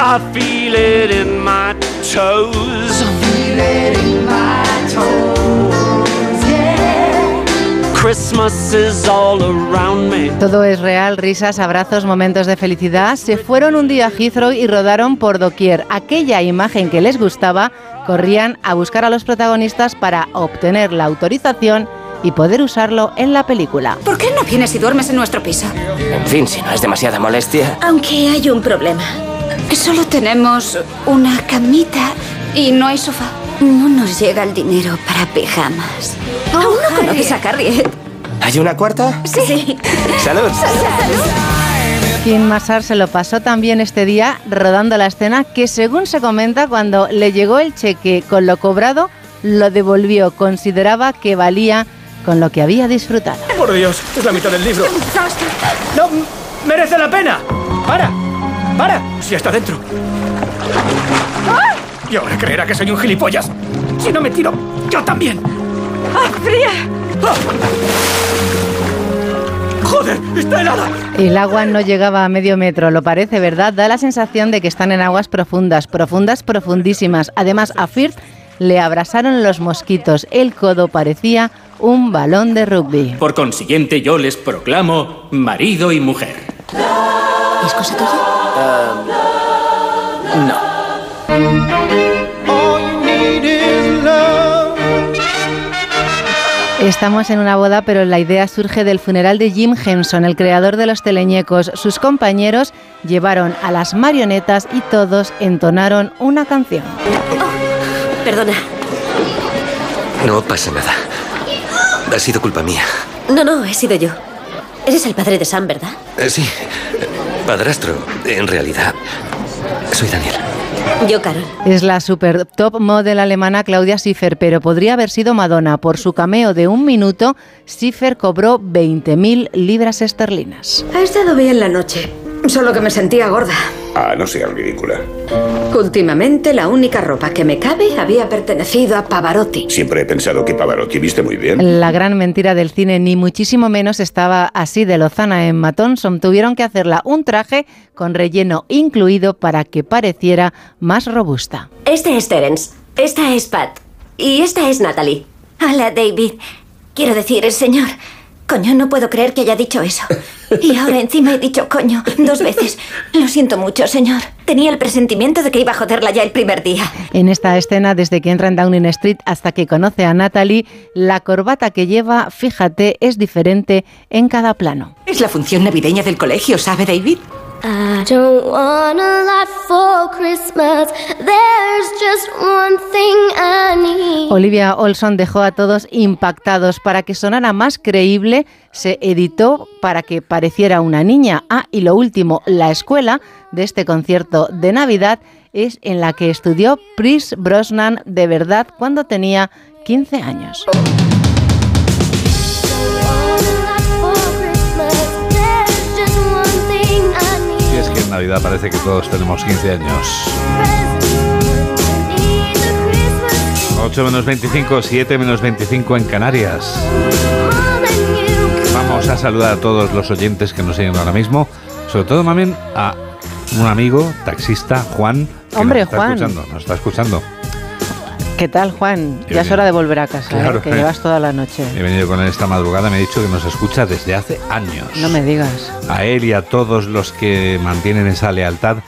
[SPEAKER 44] I feel it in my toes. I feel it in my toes. Yeah. Christmas is all around me.
[SPEAKER 3] Todo es real, risas, abrazos, momentos de felicidad. Se fueron un día a Heathrow y rodaron por doquier. Aquella imagen que les gustaba, corrían a buscar a los protagonistas para obtener la autorización y poder usarlo en la película.
[SPEAKER 45] ¿Por qué no vienes y duermes en nuestro piso?
[SPEAKER 46] En fin, si no es demasiada molestia.
[SPEAKER 45] Aunque hay un problema. Solo tenemos una camita y no hay sofá. No nos llega el dinero para pijamas. ¿Aún no conoces a Carriet?
[SPEAKER 46] ¿Hay una cuarta?
[SPEAKER 45] Sí.
[SPEAKER 46] Salud.
[SPEAKER 3] Kim Massar se lo pasó también este día rodando la escena que según se comenta cuando le llegó el cheque con lo cobrado, lo devolvió, consideraba que valía con lo que había disfrutado.
[SPEAKER 46] Por Dios, es la mitad del libro.
[SPEAKER 44] No, merece la pena. Para, para.
[SPEAKER 46] Si está dentro.
[SPEAKER 44] Y ahora creerá que soy un gilipollas. Si no me tiro, yo también. ¡Ah, fría! ¡Joder! ¡Está helada!
[SPEAKER 3] El agua no llegaba a medio metro, lo parece, ¿verdad? Da la sensación de que están en aguas profundas, profundas, profundísimas. Además, a Firth le abrasaron los mosquitos. El codo parecía un balón de rugby.
[SPEAKER 44] Por consiguiente, yo les proclamo marido y mujer.
[SPEAKER 45] ¿Es cosa tuya?
[SPEAKER 46] no.
[SPEAKER 3] Estamos en una boda, pero la idea surge del funeral de Jim Henson, el creador de los teleñecos. Sus compañeros llevaron a las marionetas y todos entonaron una canción.
[SPEAKER 45] Perdona.
[SPEAKER 46] No pasa nada. Ha sido culpa mía.
[SPEAKER 45] No, no, he sido yo. Eres el padre de Sam, ¿verdad?
[SPEAKER 46] Eh, sí, padrastro, en realidad. Soy Daniel.
[SPEAKER 47] Yo, Carol.
[SPEAKER 3] Es la super top model alemana Claudia Schiffer, pero podría haber sido Madonna. Por su cameo de un minuto, Schiffer cobró 20.000 libras esterlinas.
[SPEAKER 47] Ha estado bien la noche, solo que me sentía gorda.
[SPEAKER 48] Ah, no seas ridícula.
[SPEAKER 47] Últimamente la única ropa que me cabe había pertenecido a Pavarotti.
[SPEAKER 48] Siempre he pensado que Pavarotti viste muy bien.
[SPEAKER 3] La gran mentira del cine, ni muchísimo menos, estaba así de lozana en Thompson. Tuvieron que hacerla un traje con relleno incluido para que pareciera más robusta.
[SPEAKER 47] Este es Terence, esta es Pat y esta es Natalie. Hola, David. Quiero decir, señor. Coño, no puedo creer que haya dicho eso. Y ahora encima he dicho coño dos veces. Lo siento mucho, señor. Tenía el presentimiento de que iba a joderla ya el primer día.
[SPEAKER 3] En esta escena, desde que entra en Downing Street hasta que conoce a Natalie, la corbata que lleva, fíjate, es diferente en cada plano.
[SPEAKER 47] Es la función navideña del colegio, ¿sabe, David?
[SPEAKER 39] I don't want a lot for Christmas. There's just one thing I need.
[SPEAKER 3] Olivia Olson dejó a todos impactados. Para que sonara más creíble, se editó para que pareciera una niña. Ah, y lo último, la escuela de este concierto de Navidad es en la que estudió Chris Brosnan de verdad cuando tenía 15 años.
[SPEAKER 1] Navidad parece que todos tenemos 15 años. 8 menos 25, 7 menos 25 en Canarias. Vamos a saludar a todos los oyentes que nos siguen ahora mismo. Sobre todo, también a un amigo, taxista, Juan. que
[SPEAKER 3] Hombre,
[SPEAKER 1] nos está
[SPEAKER 3] Juan.
[SPEAKER 1] Escuchando, nos está escuchando.
[SPEAKER 3] ¿Qué tal, Juan? Ya es hora de volver a casa, ¿eh? Que llevas toda la noche.
[SPEAKER 1] He venido con él esta madrugada, me ha dicho que nos escucha desde hace años.
[SPEAKER 3] No me digas.
[SPEAKER 1] A él y a todos los que mantienen esa lealtad,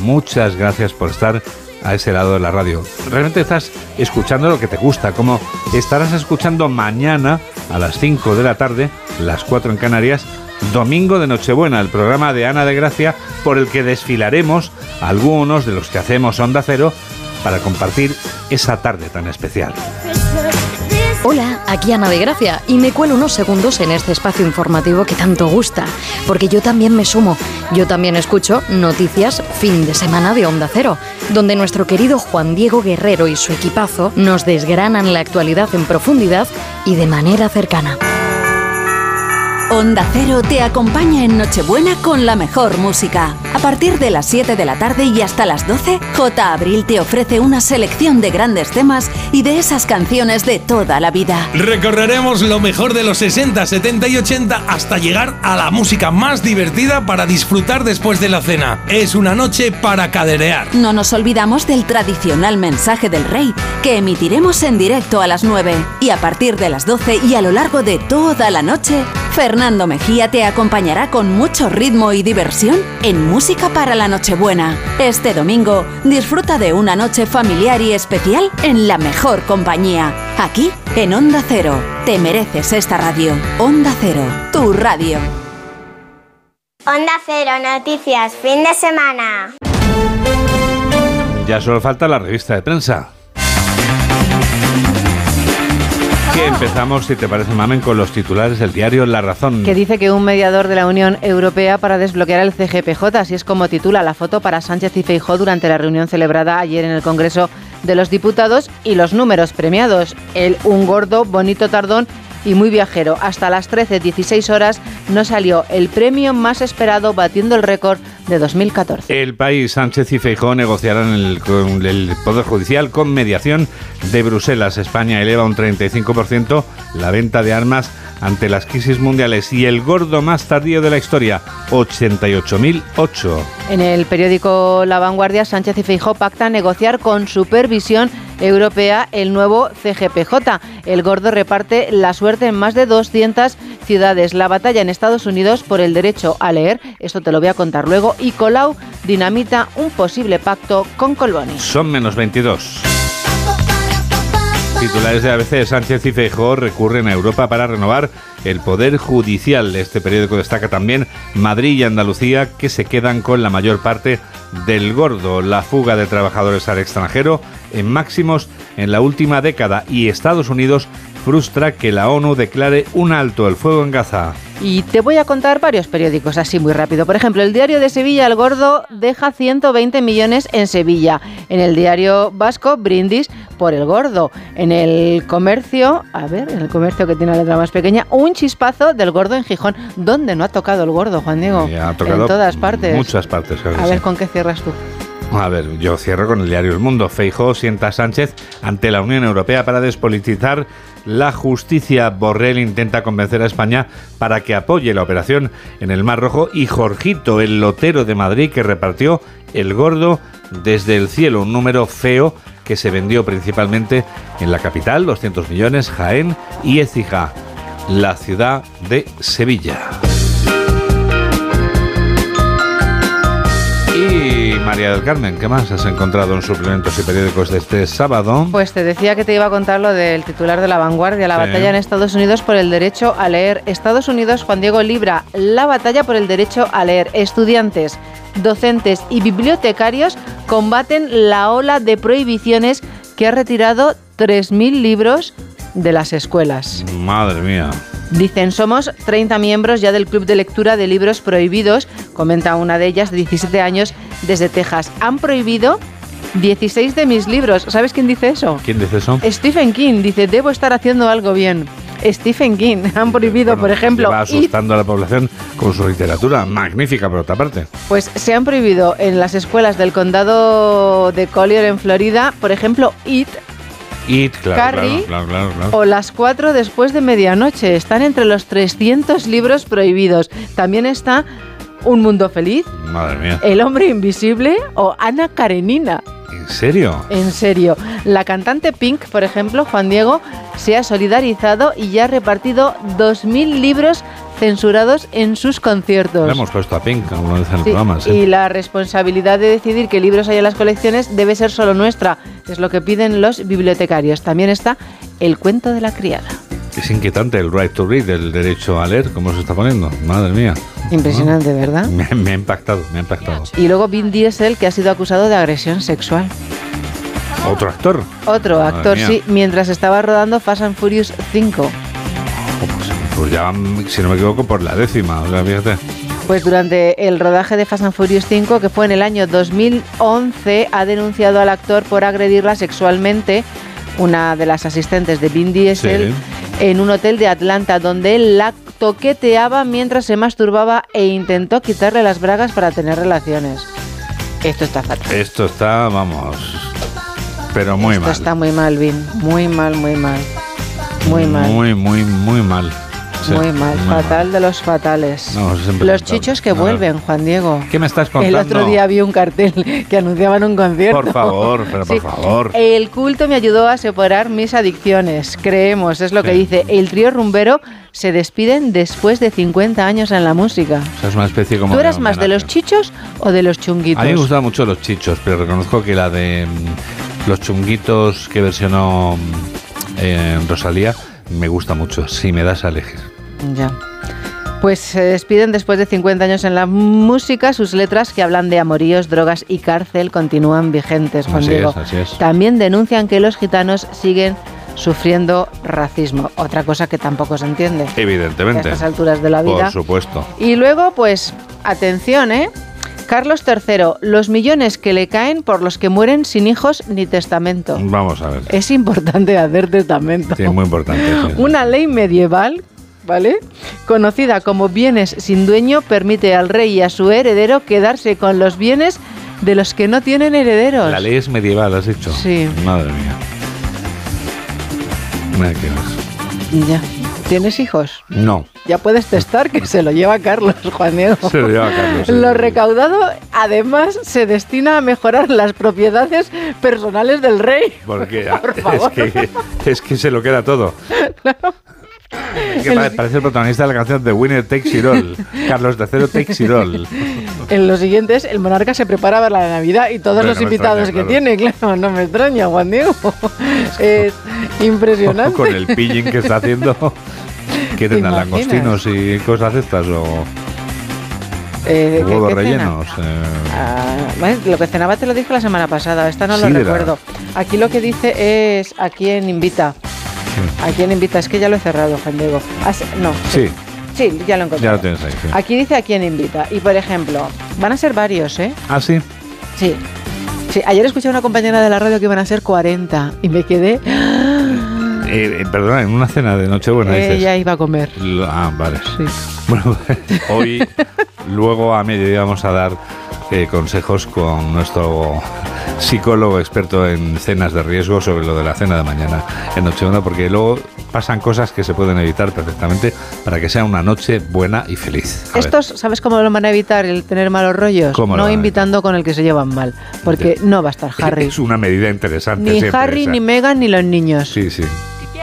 [SPEAKER 1] muchas gracias por estar a ese lado de la radio. Realmente estás escuchando lo que te gusta, como estarás escuchando mañana a las 5 de la tarde, las 4 en Canarias, Domingo de Nochebuena, el programa de Ana de Gracia por el que desfilaremos algunos de los que hacemos Onda Cero para compartir esa tarde tan especial.
[SPEAKER 49] Hola, aquí Ana de Gracia y me cuelo unos segundos en este espacio informativo que tanto gusta, porque yo también me sumo, yo también escucho noticias fin de semana de Onda Cero, donde nuestro querido Juan Diego Guerrero y su equipazo nos desgranan la actualidad en profundidad y de manera cercana.
[SPEAKER 50] Onda Cero te acompaña en Nochebuena con la mejor música. A partir de las 7 de la tarde y hasta las 12, J. Abril te ofrece una selección de grandes temas y de esas canciones de toda la vida.
[SPEAKER 51] Recorreremos lo mejor de los 60, 70 y 80 hasta llegar a la música más divertida para disfrutar después de la cena. Es una noche para caderear.
[SPEAKER 50] No nos olvidamos del tradicional mensaje del rey, que emitiremos en directo a las 9. Y a partir de las 12 y a lo largo de toda la noche, Fernando Mejía te acompañará con mucho ritmo y diversión en Música para la Nochebuena. Este domingo, disfruta de una noche familiar y especial en la mejor compañía. Aquí, en Onda Cero. Te mereces esta radio. Onda Cero, tu radio.
[SPEAKER 22] Onda Cero, noticias, fin de semana.
[SPEAKER 1] Ya solo falta la revista de prensa. Que empezamos, si te parece, Mamen, con los titulares del diario La Razón.
[SPEAKER 3] Que dice que un mediador de la Unión Europea para desbloquear el CGPJ, así es como titula la foto para Sánchez y Feijó durante la reunión celebrada ayer en el Congreso de los Diputados y los números premiados. El un gordo, bonito tardón y muy viajero. Hasta las 13.16 horas no salió el premio más esperado batiendo el récord de 2014.
[SPEAKER 1] El país, Sánchez y Feijóo negociarán el, con el Poder Judicial con mediación de Bruselas. España eleva un 35% la venta de armas ante las crisis mundiales y el gordo más tardío de la historia, 88.008.
[SPEAKER 3] En el periódico La Vanguardia, Sánchez y Feijó pactan negociar con supervisión europea el nuevo CGPJ. El gordo reparte la suerte en más de 200 ciudades. La batalla en Estados Unidos por el derecho a leer, esto te lo voy a contar luego, y Colau dinamita un posible pacto con Colboni.
[SPEAKER 1] Son menos 22. Titulares de ABC, Sánchez y Feijóo recurren a Europa para renovar el poder judicial. Este periódico destaca también Madrid y Andalucía que se quedan con la mayor parte del gordo. La fuga de trabajadores al extranjero en máximos en la última década y Estados Unidos frustra que la ONU declare un alto el fuego en Gaza.
[SPEAKER 3] Y te voy a contar varios periódicos así muy rápido. Por ejemplo, el diario de Sevilla, El Gordo, deja 120 millones en Sevilla. En el diario vasco, Brindis por El Gordo. En el comercio, a ver, en el comercio que tiene la letra más pequeña, un chispazo del Gordo en Gijón. ¿Dónde no ha tocado el Gordo, Juan Diego?
[SPEAKER 1] Ha tocado
[SPEAKER 3] en todas partes.
[SPEAKER 1] Muchas partes,
[SPEAKER 3] A
[SPEAKER 1] sí.
[SPEAKER 3] ver, ¿con qué cierras tú?
[SPEAKER 1] A ver, yo cierro con el diario El Mundo. Feijó sienta a Sánchez ante la Unión Europea para despolitizar la justicia. Borrell intenta convencer a España para que apoye la operación en el Mar Rojo. Y Jorgito, el lotero de Madrid, que repartió el gordo desde el cielo, un número feo que se vendió principalmente en la capital, 200 millones, Jaén y Écija, la ciudad de Sevilla. María del Carmen, ¿qué más has encontrado en suplementos y periódicos de este sábado?
[SPEAKER 3] Pues te decía que te iba a contar lo del titular de la vanguardia, la
[SPEAKER 1] Sí.
[SPEAKER 3] batalla en Estados Unidos por el derecho a leer. Estados Unidos, Juan Diego libra la batalla por el derecho a leer. Estudiantes, docentes y bibliotecarios combaten la ola de prohibiciones que ha retirado 3.000 libros de las escuelas.
[SPEAKER 1] Madre mía.
[SPEAKER 3] Dicen, somos 30 miembros ya del Club de Lectura de Libros Prohibidos, comenta una de ellas, de 17 años, desde Texas. Han prohibido 16 de mis libros. ¿Sabes quién dice eso?
[SPEAKER 1] ¿Quién dice eso?
[SPEAKER 3] Stephen King dice, debo estar haciendo algo bien. Stephen King [LAUGHS] han prohibido, por ejemplo,
[SPEAKER 1] Va asustando a la población con su literatura. Magnífica, por otra parte.
[SPEAKER 3] pues se han prohibido en las escuelas del condado de Collier en Florida, por ejemplo, It
[SPEAKER 1] It, claro,
[SPEAKER 3] Carrie
[SPEAKER 1] claro, claro,
[SPEAKER 3] o Las 4 después de medianoche. Están entre los 300 libros prohibidos. También está Un Mundo Feliz,
[SPEAKER 1] Madre mía.
[SPEAKER 3] El Hombre Invisible o Ana Karenina.
[SPEAKER 1] ¿En serio?
[SPEAKER 3] En serio, la cantante Pink, por ejemplo, Juan Diego, se ha solidarizado y ya ha repartido 2.000 libros censurados en sus conciertos.
[SPEAKER 1] Le hemos puesto a Pink, como dice en el
[SPEAKER 3] Sí,
[SPEAKER 1] programa. sí.
[SPEAKER 3] Y la responsabilidad de decidir qué libros hay en las colecciones debe ser solo nuestra, es lo que piden los bibliotecarios. También está El cuento de la criada.
[SPEAKER 1] Es inquietante el right to read, el derecho a leer, cómo se está poniendo. Madre mía.
[SPEAKER 3] Impresionante, ¿verdad?
[SPEAKER 1] Me, me ha impactado, me ha impactado.
[SPEAKER 3] Y luego Vin Diesel, que ha sido acusado de agresión sexual.
[SPEAKER 1] Otro actor.
[SPEAKER 3] Otro
[SPEAKER 1] Madre
[SPEAKER 3] actor,
[SPEAKER 1] mía.
[SPEAKER 3] sí, mientras estaba rodando Fast and Furious 5.
[SPEAKER 1] Pues ya, si no me equivoco, por la décima. O sea, fíjate.
[SPEAKER 3] Pues durante el rodaje de Fast and Furious 5, que fue en el año 2011, ha denunciado al actor por agredirla sexualmente, una de las asistentes de Vin Diesel, en un hotel de Atlanta, donde él la toqueteaba mientras se masturbaba e intentó quitarle las bragas para tener relaciones. Esto está fatal.
[SPEAKER 1] Esto está, vamos. Pero muy
[SPEAKER 3] Esto
[SPEAKER 1] mal.
[SPEAKER 3] está muy mal, Vin. Muy mal, muy mal. Muy mal.
[SPEAKER 1] Muy, muy, muy mal. Sí,
[SPEAKER 3] muy mal.
[SPEAKER 1] muy
[SPEAKER 3] Fatal de los fatales.
[SPEAKER 1] No,
[SPEAKER 3] los chichos que vuelven, Juan Diego.
[SPEAKER 1] ¿Qué me estás
[SPEAKER 3] El
[SPEAKER 1] contando?
[SPEAKER 3] otro día vi un cartel [LAUGHS] que anunciaban un concierto.
[SPEAKER 1] Por favor, pero por
[SPEAKER 3] Sí.
[SPEAKER 1] favor.
[SPEAKER 3] El culto me ayudó a separar mis adicciones. Creemos, es lo que dice. El trío rumbero se despiden después de 50 años en la música.
[SPEAKER 1] O sea, es una especie como
[SPEAKER 3] ¿Tú eras más de los chichos o de los chunguitos?
[SPEAKER 1] A mí me gustaban mucho los chichos, pero reconozco que la de mm, los chunguitos que versionó mm, eh, Rosalía me gusta mucho. Si me das a elegir.
[SPEAKER 3] Ya. Pues se despiden después de 50 años en la música. Sus letras que hablan de amoríos, drogas y cárcel continúan vigentes, Juan
[SPEAKER 1] Así
[SPEAKER 3] Diego.
[SPEAKER 1] es, así es.
[SPEAKER 3] También denuncian que los gitanos siguen sufriendo racismo. Otra cosa que tampoco se entiende.
[SPEAKER 1] Evidentemente.
[SPEAKER 3] A estas alturas de la vida.
[SPEAKER 1] Por supuesto.
[SPEAKER 3] Y luego, pues, atención, ¿eh? Carlos III, los millones que le caen por los que mueren sin hijos ni testamento.
[SPEAKER 1] Vamos a ver.
[SPEAKER 3] Es importante hacer testamento.
[SPEAKER 1] Sí, muy importante. sí.
[SPEAKER 3] Una ley medieval, ¿vale? Conocida como bienes sin dueño, permite al rey y a su heredero quedarse con los bienes de los que no tienen herederos.
[SPEAKER 1] La ley es medieval, has dicho.
[SPEAKER 3] Sí.
[SPEAKER 1] Madre mía. Mira qué es.
[SPEAKER 3] Ya. ¿Tienes hijos?
[SPEAKER 1] No.
[SPEAKER 3] Ya puedes testar que se lo lleva Carlos, Juan Diego.
[SPEAKER 1] Se lo lleva Carlos, sí,
[SPEAKER 3] Lo recaudado, además, se destina a mejorar las propiedades personales del rey.
[SPEAKER 1] Porque [LAUGHS]
[SPEAKER 3] Por
[SPEAKER 1] es,
[SPEAKER 3] favor.
[SPEAKER 1] que, es que se lo queda todo. [LAUGHS] Es que pare- parece el protagonista de la canción de Winner Takes It All. [LAUGHS] Carlos III Takes It All.
[SPEAKER 3] En los siguientes, el monarca se prepara para la Navidad y todos los
[SPEAKER 1] no
[SPEAKER 3] invitados
[SPEAKER 1] extraña,
[SPEAKER 3] que tiene, claro, no me extraña, Juan Diego. Es [LAUGHS] impresionante.
[SPEAKER 1] Con el pilling que está haciendo. ¿Qué
[SPEAKER 3] ¿Te
[SPEAKER 1] tendrán? ¿Langostinos y cosas de estas? ¿O
[SPEAKER 3] Eh, ¿qué-
[SPEAKER 1] huevos
[SPEAKER 3] qué
[SPEAKER 1] rellenos? Eh,
[SPEAKER 3] Ah, bueno, lo que cenaba te lo dije la semana pasada, esta no lo
[SPEAKER 1] Sidra.
[SPEAKER 3] recuerdo. Aquí lo que dice es a quién invita. ¿A quién invita? Es que ya lo he cerrado, Juan Diego. Sí, no.
[SPEAKER 1] sí.
[SPEAKER 3] Sí, ya lo encontré.
[SPEAKER 1] Ya lo tienes ahí. sí.
[SPEAKER 3] Aquí dice a quién invita. Y por ejemplo, van a ser varios, ¿eh?
[SPEAKER 1] Ah, sí.
[SPEAKER 3] Sí. Sí, ayer escuché a una compañera de la radio que iban a ser 40 y me quedé.
[SPEAKER 1] Eh, eh, perdona, en una cena de Nochebuena dices.
[SPEAKER 3] Ella iba a comer.
[SPEAKER 1] Ah, vale. Bueno, [LAUGHS] hoy, luego a mediodía vamos a dar eh, consejos con nuestro psicólogo experto en cenas de riesgo sobre lo de la cena de mañana en Nochebuena, porque luego pasan cosas que se pueden evitar perfectamente para que sea una noche buena y feliz. A ver,
[SPEAKER 3] Estos, ¿sabes cómo lo van a evitar el tener malos rollos?
[SPEAKER 1] ¿Cómo lo
[SPEAKER 3] no invitando con el que se llevan mal. Porque no va a estar Harry.
[SPEAKER 1] es una medida interesante.
[SPEAKER 3] Ni
[SPEAKER 1] siempre
[SPEAKER 3] Harry,
[SPEAKER 1] esa.
[SPEAKER 3] ni Meghan, ni los niños.
[SPEAKER 1] Sí, sí.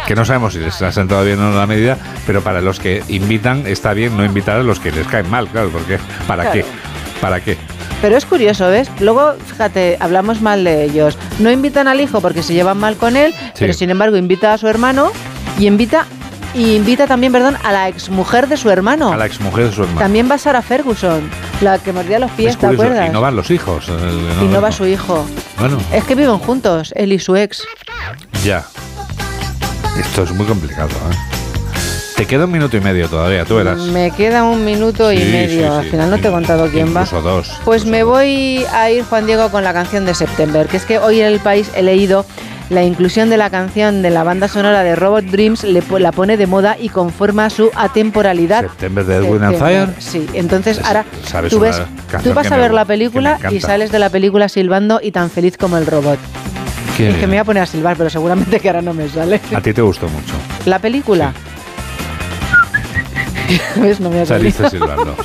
[SPEAKER 1] Que no sabemos si les ha sentado bien o no la medida, pero para los que invitan está bien no invitar a los que les caen mal, claro, porque ¿para
[SPEAKER 3] Claro.
[SPEAKER 1] qué? ¿Para qué?
[SPEAKER 3] Pero es curioso, ¿ves? Luego, fíjate, hablamos mal de ellos. No invitan al hijo porque se llevan mal con él, pero sin embargo invita a su hermano y invita y invita también, perdón, a la exmujer de su hermano.
[SPEAKER 1] A la exmujer de su hermano.
[SPEAKER 3] También va Sara Ferguson, la que mordía los pies,
[SPEAKER 1] Es
[SPEAKER 3] ¿te acuerdas?
[SPEAKER 1] Y no van los hijos. eh,
[SPEAKER 3] Y no va su hijo.
[SPEAKER 1] Bueno,
[SPEAKER 3] Es que viven juntos, él y su ex.
[SPEAKER 1] ya. Esto es muy complicado. ¿eh? Te queda un minuto y medio todavía, tú verás.
[SPEAKER 3] Me queda un minuto y medio.
[SPEAKER 1] sí,
[SPEAKER 3] Al
[SPEAKER 1] sí.
[SPEAKER 3] final no te he contado quién va.
[SPEAKER 1] Dos.
[SPEAKER 3] Pues me voy a ir, Juan Diego, con la canción de September, que es que hoy en el país he leído la inclusión de la canción de la banda sonora de Robot Dreams le la pone de moda y conforma su atemporalidad.
[SPEAKER 1] September de Edwin and Fire.
[SPEAKER 3] Sí, entonces ahora tú, ves, tú vas a
[SPEAKER 1] me-
[SPEAKER 3] ver la película y sales de la película silbando y tan feliz como el robot.
[SPEAKER 1] Qué
[SPEAKER 3] es que me voy a poner a silbar, pero seguramente que ahora no me sale.
[SPEAKER 1] A ti te gustó mucho.
[SPEAKER 3] La película. ¿Ves? No me.
[SPEAKER 1] Saliste silbando.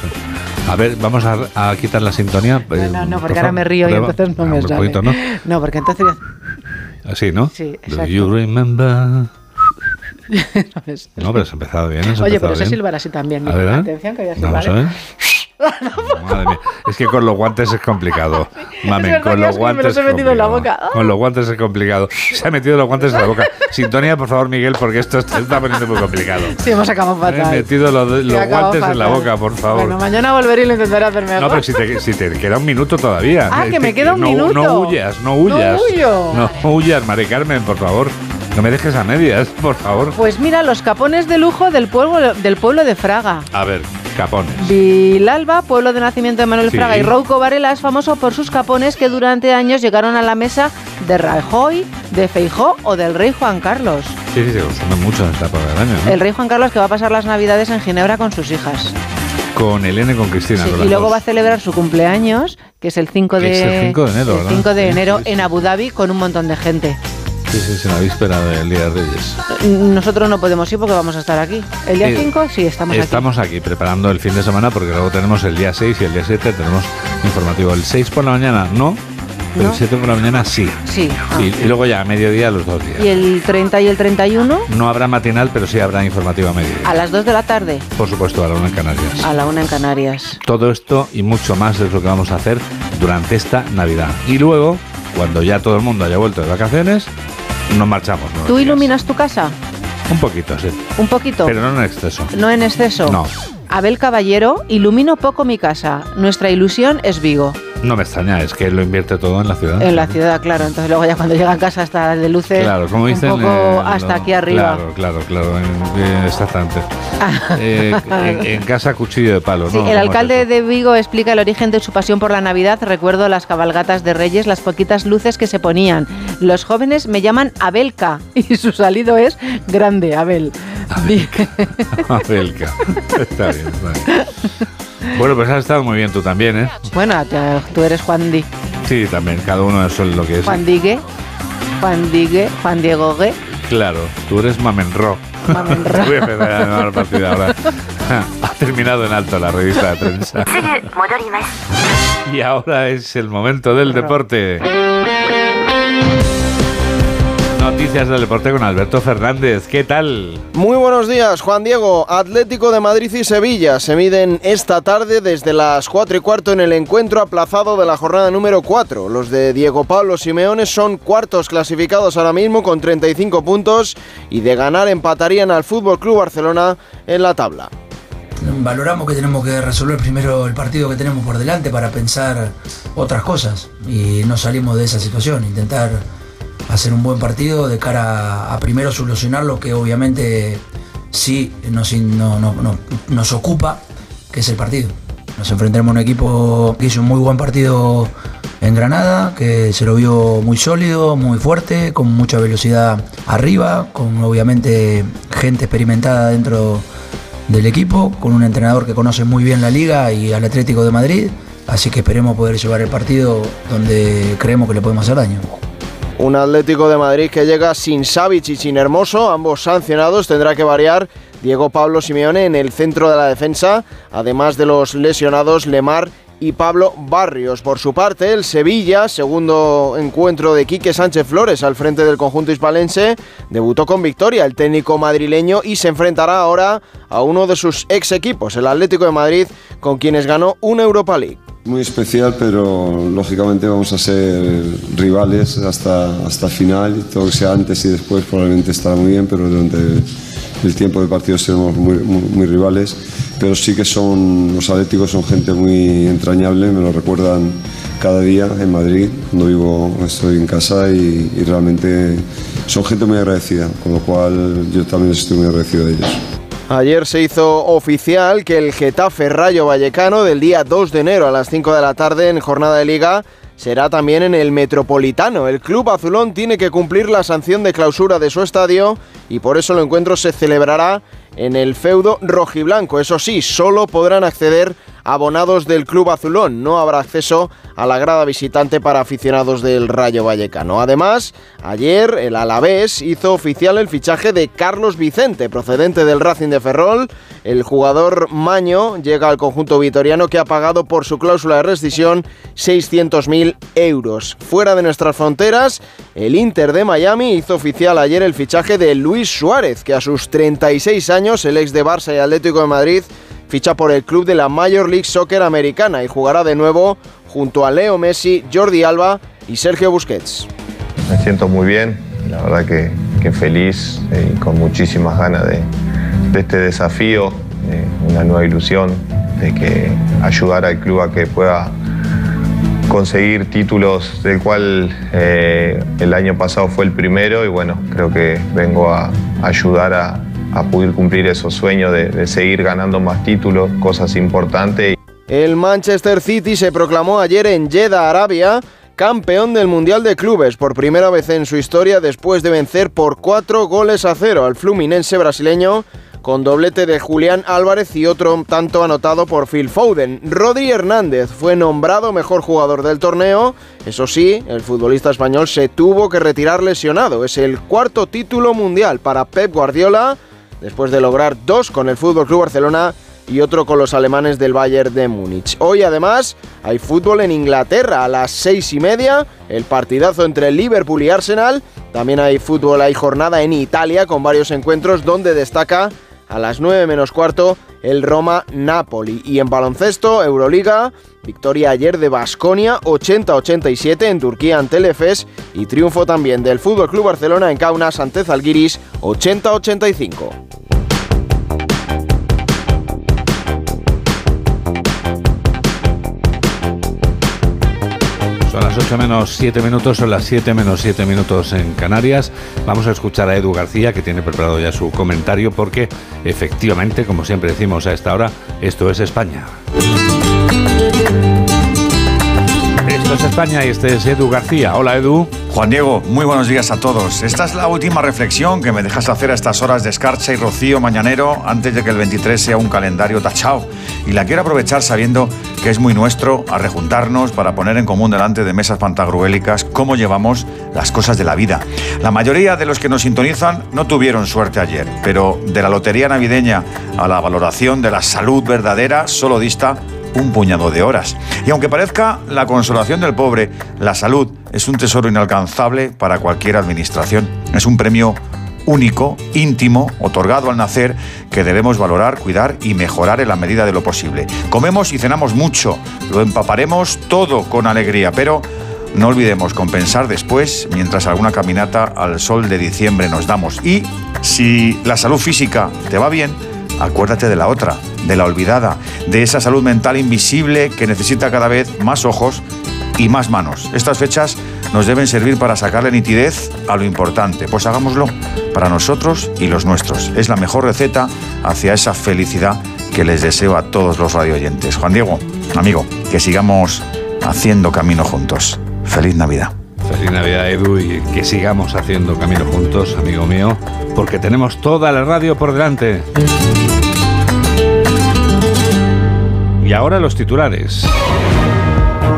[SPEAKER 1] A ver, vamos a, a quitar la sintonía. eh,
[SPEAKER 3] No, no,
[SPEAKER 1] por
[SPEAKER 3] porque ahora me río y
[SPEAKER 1] Prueba.
[SPEAKER 3] entonces no
[SPEAKER 1] Ah,
[SPEAKER 3] me sale.
[SPEAKER 1] poquito, ¿no?
[SPEAKER 3] No, porque entonces
[SPEAKER 1] Así, ¿no?
[SPEAKER 3] Sí,
[SPEAKER 1] Do
[SPEAKER 3] exacto.
[SPEAKER 1] you remember? [LAUGHS]
[SPEAKER 3] no
[SPEAKER 1] No, pero has empezado bien. has
[SPEAKER 3] Oye,
[SPEAKER 1] empezado
[SPEAKER 3] pero sé silbar así también.
[SPEAKER 1] A ver, ¿eh?
[SPEAKER 3] Atención que voy a
[SPEAKER 1] Vamos
[SPEAKER 3] silbar.
[SPEAKER 1] a
[SPEAKER 3] ¿eh?
[SPEAKER 1] ver. [LAUGHS] Madre mía. Es que con los guantes es complicado. [LAUGHS] Mamen, con los guantes. Con los guantes es complicado. Se ha metido los guantes en la boca. [LAUGHS] Sintonía, por favor, Miguel, porque esto se está poniendo muy complicado.
[SPEAKER 3] Sí, hemos acabado
[SPEAKER 1] Me he
[SPEAKER 3] fatal.
[SPEAKER 1] metido los, guantes en la
[SPEAKER 3] fatal.
[SPEAKER 1] boca, por favor.
[SPEAKER 3] Bueno, mañana volveré y lo intentaré hacer mejor.
[SPEAKER 1] No, pero si te, si te queda un minuto todavía.
[SPEAKER 3] Ah, que me queda un
[SPEAKER 1] no,
[SPEAKER 3] minuto.
[SPEAKER 1] No huyas, no huyas.
[SPEAKER 3] No huyo.
[SPEAKER 1] No huyas, Mari Carmen, por favor. No me dejes a medias, por favor.
[SPEAKER 3] Pues mira, los capones de lujo del pueblo, del pueblo de Fraga.
[SPEAKER 1] A ver, capones.
[SPEAKER 3] Vilalba, pueblo de nacimiento de Manuel
[SPEAKER 1] Sí.
[SPEAKER 3] Fraga y Rouco Varela es famoso por sus capones que durante años llegaron a la mesa de Rajoy, de Feijó o del rey Juan Carlos.
[SPEAKER 1] Sí, sí, se consumen mucho en esta época del año. ¿no?
[SPEAKER 3] El rey Juan Carlos que va a pasar las navidades en Ginebra con sus hijas.
[SPEAKER 1] Con Elena y con Cristina.
[SPEAKER 3] Sí,
[SPEAKER 1] con
[SPEAKER 3] y luego
[SPEAKER 1] dos.
[SPEAKER 3] va a celebrar su cumpleaños, que es el 5
[SPEAKER 1] Que
[SPEAKER 3] de,
[SPEAKER 1] es el 5 de enero,
[SPEAKER 3] el
[SPEAKER 1] ¿verdad?
[SPEAKER 3] 5 de enero en Abu Dhabi con un montón de gente.
[SPEAKER 1] Sí, sí, sí, la víspera del Día de Reyes.
[SPEAKER 3] Nosotros no podemos ir porque vamos a estar aquí. El día
[SPEAKER 1] Eh,
[SPEAKER 3] 5 sí, estamos,
[SPEAKER 1] Estamos aquí preparando el fin de semana porque luego tenemos el día 6 y el día 7 tenemos informativo. El 6 por la mañana no, pero
[SPEAKER 3] ¿No?
[SPEAKER 1] el 7 por la mañana sí.
[SPEAKER 3] aquí. Sí.
[SPEAKER 1] Sí, y luego ya a mediodía los dos días.
[SPEAKER 3] Y el 30 y el 31
[SPEAKER 1] No habrá matinal, pero sí habrá informativo a mediodía.
[SPEAKER 3] a las 2 de la tarde,
[SPEAKER 1] Por supuesto, a la una en Canarias.
[SPEAKER 3] a la 1 en Canarias.
[SPEAKER 1] Todo esto y mucho más es lo que vamos a hacer durante esta Navidad. Y luego, cuando ya todo el mundo haya vuelto de vacaciones, nos marchamos. ¿no?
[SPEAKER 3] ¿Tú iluminas tu casa?
[SPEAKER 1] Un poquito, sí.
[SPEAKER 3] Un poquito.
[SPEAKER 1] Pero no en exceso.
[SPEAKER 3] No en exceso.
[SPEAKER 1] No.
[SPEAKER 3] Abel Caballero, ilumino poco mi casa. Nuestra ilusión es Vigo.
[SPEAKER 1] No me extraña, es que él lo invierte todo en la ciudad.
[SPEAKER 3] En la ciudad, claro. Entonces luego ya cuando llega a casa hasta de luces.
[SPEAKER 1] Claro, como dicen.
[SPEAKER 3] Un poco
[SPEAKER 1] eh,
[SPEAKER 3] hasta aquí arriba.
[SPEAKER 1] Claro, claro, claro. en- exactamente. [LAUGHS] Eh, en, en casa, cuchillo de palo,
[SPEAKER 3] Sí,
[SPEAKER 1] ¿no?
[SPEAKER 3] el
[SPEAKER 1] ¿Cómo es
[SPEAKER 3] alcalde de Vigo explica el origen de su pasión por la Navidad. Recuerdo las cabalgatas de Reyes, las poquitas luces que se ponían. Los jóvenes me llaman Abelka [LAUGHS] y su salido es grande, Abel.
[SPEAKER 1] Abelka. [LAUGHS] Está bien, está bien. Bueno, pues has estado muy bien tú también, ¿eh?
[SPEAKER 3] Bueno, tú eres Juan Di.
[SPEAKER 1] Sí, también, cada uno es lo que es.
[SPEAKER 3] Juan Digue, Juan Digue, Juan Diego Gue.
[SPEAKER 1] Claro, tú eres Mamenro.
[SPEAKER 3] Mamenro. [LAUGHS]
[SPEAKER 1] Voy a empezar a llamar partida ahora. Ha terminado en alto la revista de prensa. Y ahora es el momento del deporte. Noticias del deporte con Alberto Fernández. ¿Qué tal?
[SPEAKER 52] Muy buenos días, Juan Diego. Atlético de Madrid y Sevilla se miden esta tarde desde las 4 y cuarto en el encuentro aplazado de la jornada número 4. Los de Diego Pablo Simeone son cuartos clasificados ahora mismo con 35 puntos y de ganar empatarían al Fútbol Club Barcelona en la tabla.
[SPEAKER 53] Valoramos que tenemos que resolver primero el partido que tenemos por delante para pensar otras cosas y no salimos de esa situación, intentar hacer un buen partido de cara a, primero solucionar lo que obviamente sí nos, no- no- no- nos ocupa, que es el partido. Nos enfrentaremos a un equipo que hizo un muy buen partido en Granada, que se lo vio muy sólido, muy fuerte, con mucha velocidad arriba, con obviamente gente experimentada dentro del equipo, con un entrenador que conoce muy bien la liga y al Atlético de Madrid. Así que esperemos poder llevar el partido donde creemos que le podemos hacer daño.
[SPEAKER 52] Un Atlético de Madrid que llega sin Savic y sin Hermoso, ambos sancionados. Tendrá que variar Diego Pablo Simeone en el centro de la defensa, además de los lesionados Lemar y Pablo Barrios. Por su parte, el Sevilla, segundo encuentro de Quique Sánchez Flores al frente del conjunto hispalense, debutó con victoria el técnico madrileño y se enfrentará ahora a uno de sus ex equipos, el Atlético de Madrid, con quienes ganó una Europa League.
[SPEAKER 54] Muy especial, pero lógicamente vamos a ser rivales hasta, hasta final. Todo lo que sea antes y después probablemente estará muy bien, pero durante el tiempo de partido seremos muy, muy, muy rivales. Pero sí que son, los atléticos son gente muy entrañable, me lo recuerdan cada día en Madrid, cuando vivo, estoy en casa y, y realmente son gente muy agradecida, con lo cual yo también estoy muy agradecido a ellos.
[SPEAKER 52] Ayer se hizo oficial que el Getafe Rayo Vallecano del día 2 de enero a las 5 de la tarde en jornada de liga será también en el Metropolitano. El club azulón tiene que cumplir la sanción de clausura de su estadio y por eso el encuentro se celebrará en el feudo rojiblanco. Eso sí, solo podrán acceder abonados del club azulón. No habrá acceso a la grada visitante para aficionados del Rayo Vallecano. Además, ayer el Alavés hizo oficial el fichaje de Carlos Vicente, procedente del Racing de Ferrol. El jugador Maño llega al conjunto vitoriano que ha pagado por su cláusula de rescisión 600.000 euros. Fuera de nuestras fronteras, el Inter de Miami hizo oficial ayer el fichaje de Luis Suárez, que a sus 36 años, el ex de Barça y Atlético de Madrid, ficha por el club de la Major League Soccer americana y jugará de nuevo junto a Leo Messi, Jordi Alba y Sergio Busquets.
[SPEAKER 55] Me siento muy bien, la verdad que, feliz eh, y con muchísimas ganas de, de este desafío, eh, una nueva ilusión de que ayudar al club a que pueda conseguir títulos del cual eh, el año pasado fue el primero y bueno, creo que vengo a ayudar a, a poder cumplir esos sueños de, seguir ganando más títulos, cosas importantes.
[SPEAKER 52] El Manchester City se proclamó ayer en Jeddah, Arabia, campeón del Mundial de Clubes por primera vez en su historia después de vencer por cuatro goles a cero al Fluminense brasileño con doblete de Julián Álvarez y otro tanto anotado por Phil Foden. Rodri Hernández fue nombrado mejor jugador del torneo. Eso sí, el futbolista español se tuvo que retirar lesionado. Es el cuarto título mundial para Pep Guardiola, después de lograr dos con el Fútbol Club Barcelona y otro con los alemanes del Bayern de Múnich. Hoy además hay fútbol en Inglaterra a las seis y media, el partidazo entre Liverpool y Arsenal. También hay fútbol, hay jornada en Italia con varios encuentros donde destaca a las 9 menos cuarto el Roma-Napoli. Y en baloncesto, Euroliga, victoria ayer de Basconia 80-87 en Turquía ante el Efes y triunfo también del Fútbol Club Barcelona en Kaunas ante Zalgiris 80-85.
[SPEAKER 1] Las 8 menos 7 minutos, son las 7 menos 7 minutos en Canarias. Vamos a escuchar a Edu García, que tiene preparado ya su comentario, porque efectivamente, como siempre decimos a esta hora, esto es España. España y este es Edu García. Hola Edu.
[SPEAKER 56] Juan Diego, muy buenos días a todos. Esta es la última reflexión que me dejas hacer a estas horas de escarcha y rocío mañanero antes de que el 23 sea un calendario tachado. Y la quiero aprovechar sabiendo que es muy nuestro a rejuntarnos para poner en común delante de mesas pantagruélicas cómo llevamos las cosas de la vida. La mayoría de los que nos sintonizan no tuvieron suerte ayer, pero de la lotería navideña a la valoración de la salud verdadera solo dista un puñado de horas. Y aunque parezca la consolación del pobre, la salud es un tesoro inalcanzable para cualquier administración. Es un premio único, íntimo, otorgado al nacer, que debemos valorar, cuidar y mejorar en la medida de lo posible. Comemos y cenamos mucho, lo empaparemos todo con alegría, pero no olvidemos compensar después mientras alguna caminata al sol de diciembre nos damos. Y si la salud física te va bien, acuérdate de la otra, de la olvidada, de esa salud mental invisible que necesita cada vez más ojos y más manos. Estas fechas nos deben servir para sacarle nitidez a lo importante. Pues hagámoslo para nosotros y los nuestros. Es la mejor receta hacia esa felicidad que les deseo a todos los radioyentes. Juan Diego, amigo, que sigamos haciendo camino juntos. Feliz Navidad.
[SPEAKER 1] Feliz Navidad, Edu, y que sigamos haciendo camino juntos, amigo mío, porque tenemos toda la radio por delante. Y ahora los titulares.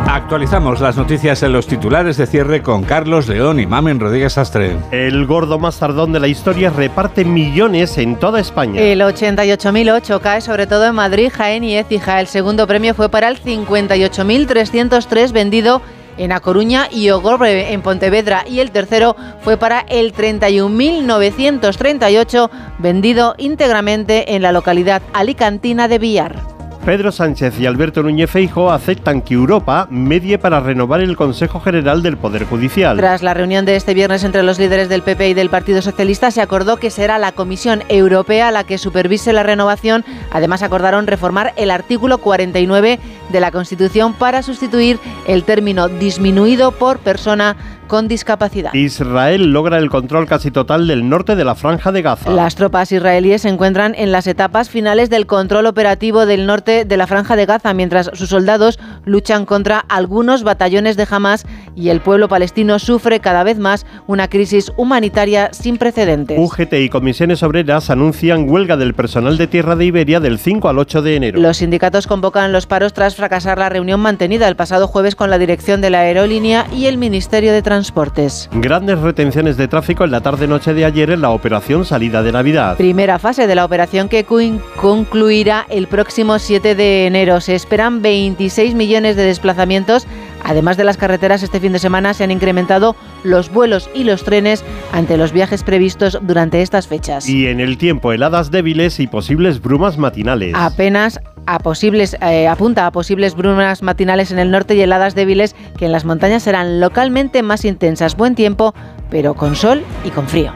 [SPEAKER 1] Actualizamos las noticias en los titulares de cierre con Carlos León y Mamen Rodríguez Astre.
[SPEAKER 57] El gordo más tardón de la historia reparte millones en toda España.
[SPEAKER 3] El 88.008 cae sobre todo en Madrid, Jaén y Écija. El segundo premio fue para el 58.303 vendido en A Coruña y Ogorbe en Pontevedra y el tercero fue para el 31.938 vendido íntegramente en la localidad alicantina de Villar.
[SPEAKER 57] Pedro Sánchez y Alberto Núñez Feijo aceptan que Europa medie para renovar el Consejo General del Poder Judicial.
[SPEAKER 3] Tras la reunión de este viernes entre los líderes del PP y del Partido Socialista, se acordó que será la Comisión Europea la que supervise la renovación. Además, acordaron reformar el artículo 49 de la Constitución para sustituir el término disminuido por persona con discapacidad.
[SPEAKER 57] Israel logra el control casi total del norte de la franja de Gaza.
[SPEAKER 3] Las tropas israelíes se encuentran en las etapas finales del control operativo del norte de la franja de Gaza, mientras sus soldados luchan contra algunos batallones de Hamas y el pueblo palestino sufre cada vez más una crisis humanitaria sin precedentes.
[SPEAKER 57] UGT y comisiones obreras anuncian huelga del personal de tierra de Iberia del 5 al 8 de enero.
[SPEAKER 3] Los sindicatos convocan los paros tras fracasar la reunión mantenida el pasado jueves con la dirección de la aerolínea y el Ministerio de Transporte. Transportes.
[SPEAKER 57] Grandes retenciones de tráfico en la tarde-noche de ayer en la operación Salida de Navidad.
[SPEAKER 3] Primera fase de la operación que concluirá el próximo 7 de enero. Se esperan 26 millones de desplazamientos. Además de las carreteras, este fin de semana se han incrementado los vuelos y los trenes ante los viajes previstos durante estas fechas.
[SPEAKER 57] Y en el tiempo, heladas débiles y posibles brumas matinales.
[SPEAKER 3] Apenas a posibles, eh, apunta a posibles brumas matinales en el norte y heladas débiles que en las montañas serán localmente más intensas. Buen tiempo, pero con sol y con frío.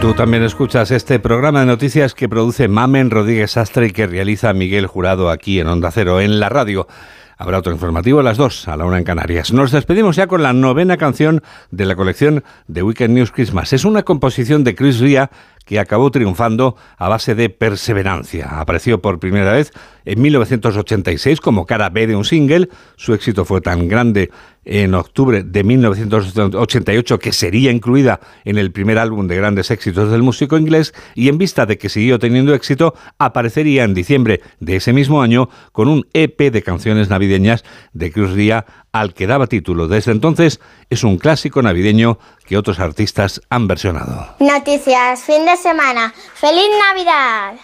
[SPEAKER 1] Tú también escuchas este programa de noticias que produce Mamen Rodríguez Astre y que realiza Miguel Jurado aquí en Onda Cero, en la radio. Habrá otro informativo a las 2, a la una en Canarias. Nos despedimos ya con la novena canción de la colección de Weekend News Christmas. Es una composición de Chris Ria que acabó triunfando a base de perseverancia. Apareció por primera vez en 1986 como cara B de un single. Su éxito fue tan grande en octubre de 1988 que sería incluida en el primer álbum de grandes éxitos del músico inglés y en vista de que siguió teniendo éxito aparecería en diciembre de ese mismo año con un EP de canciones navideñas de Cruz Ria al que daba título. Desde entonces es un clásico navideño que otros artistas han versionado.
[SPEAKER 22] Noticias, fin de semana. ¡Feliz Navidad!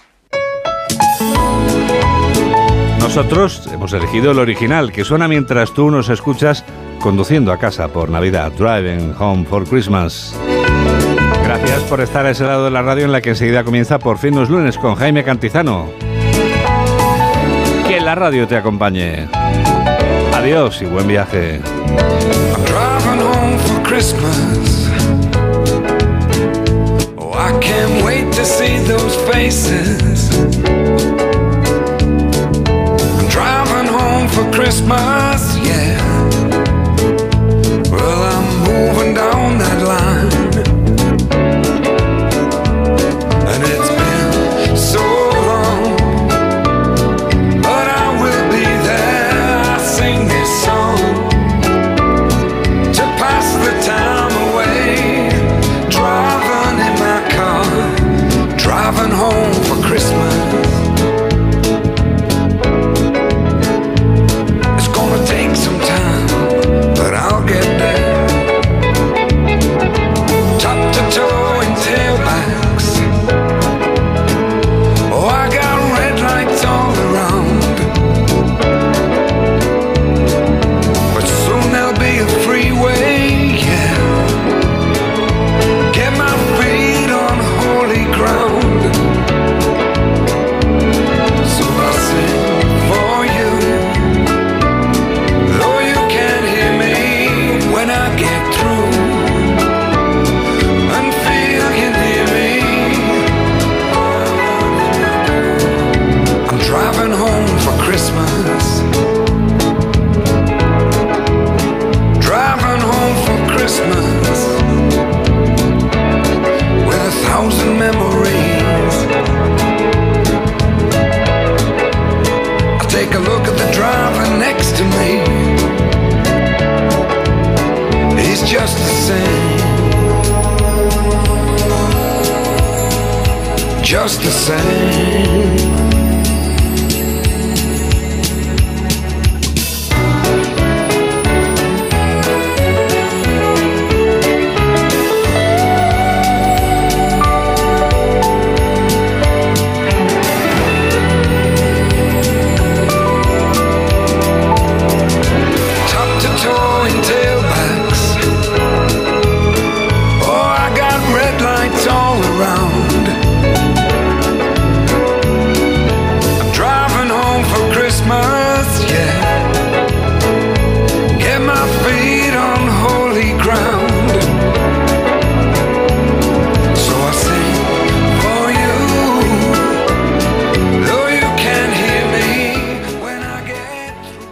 [SPEAKER 1] Nosotros hemos elegido el original, que suena mientras tú nos escuchas conduciendo a casa por Navidad, Driving Home for Christmas. Gracias por estar a ese lado de la radio en la que enseguida comienza Por fin los lunes con Jaime Cantizano. Que la radio te acompañe. Adiós y buen viaje.
[SPEAKER 44] I'm driving home for Christmas.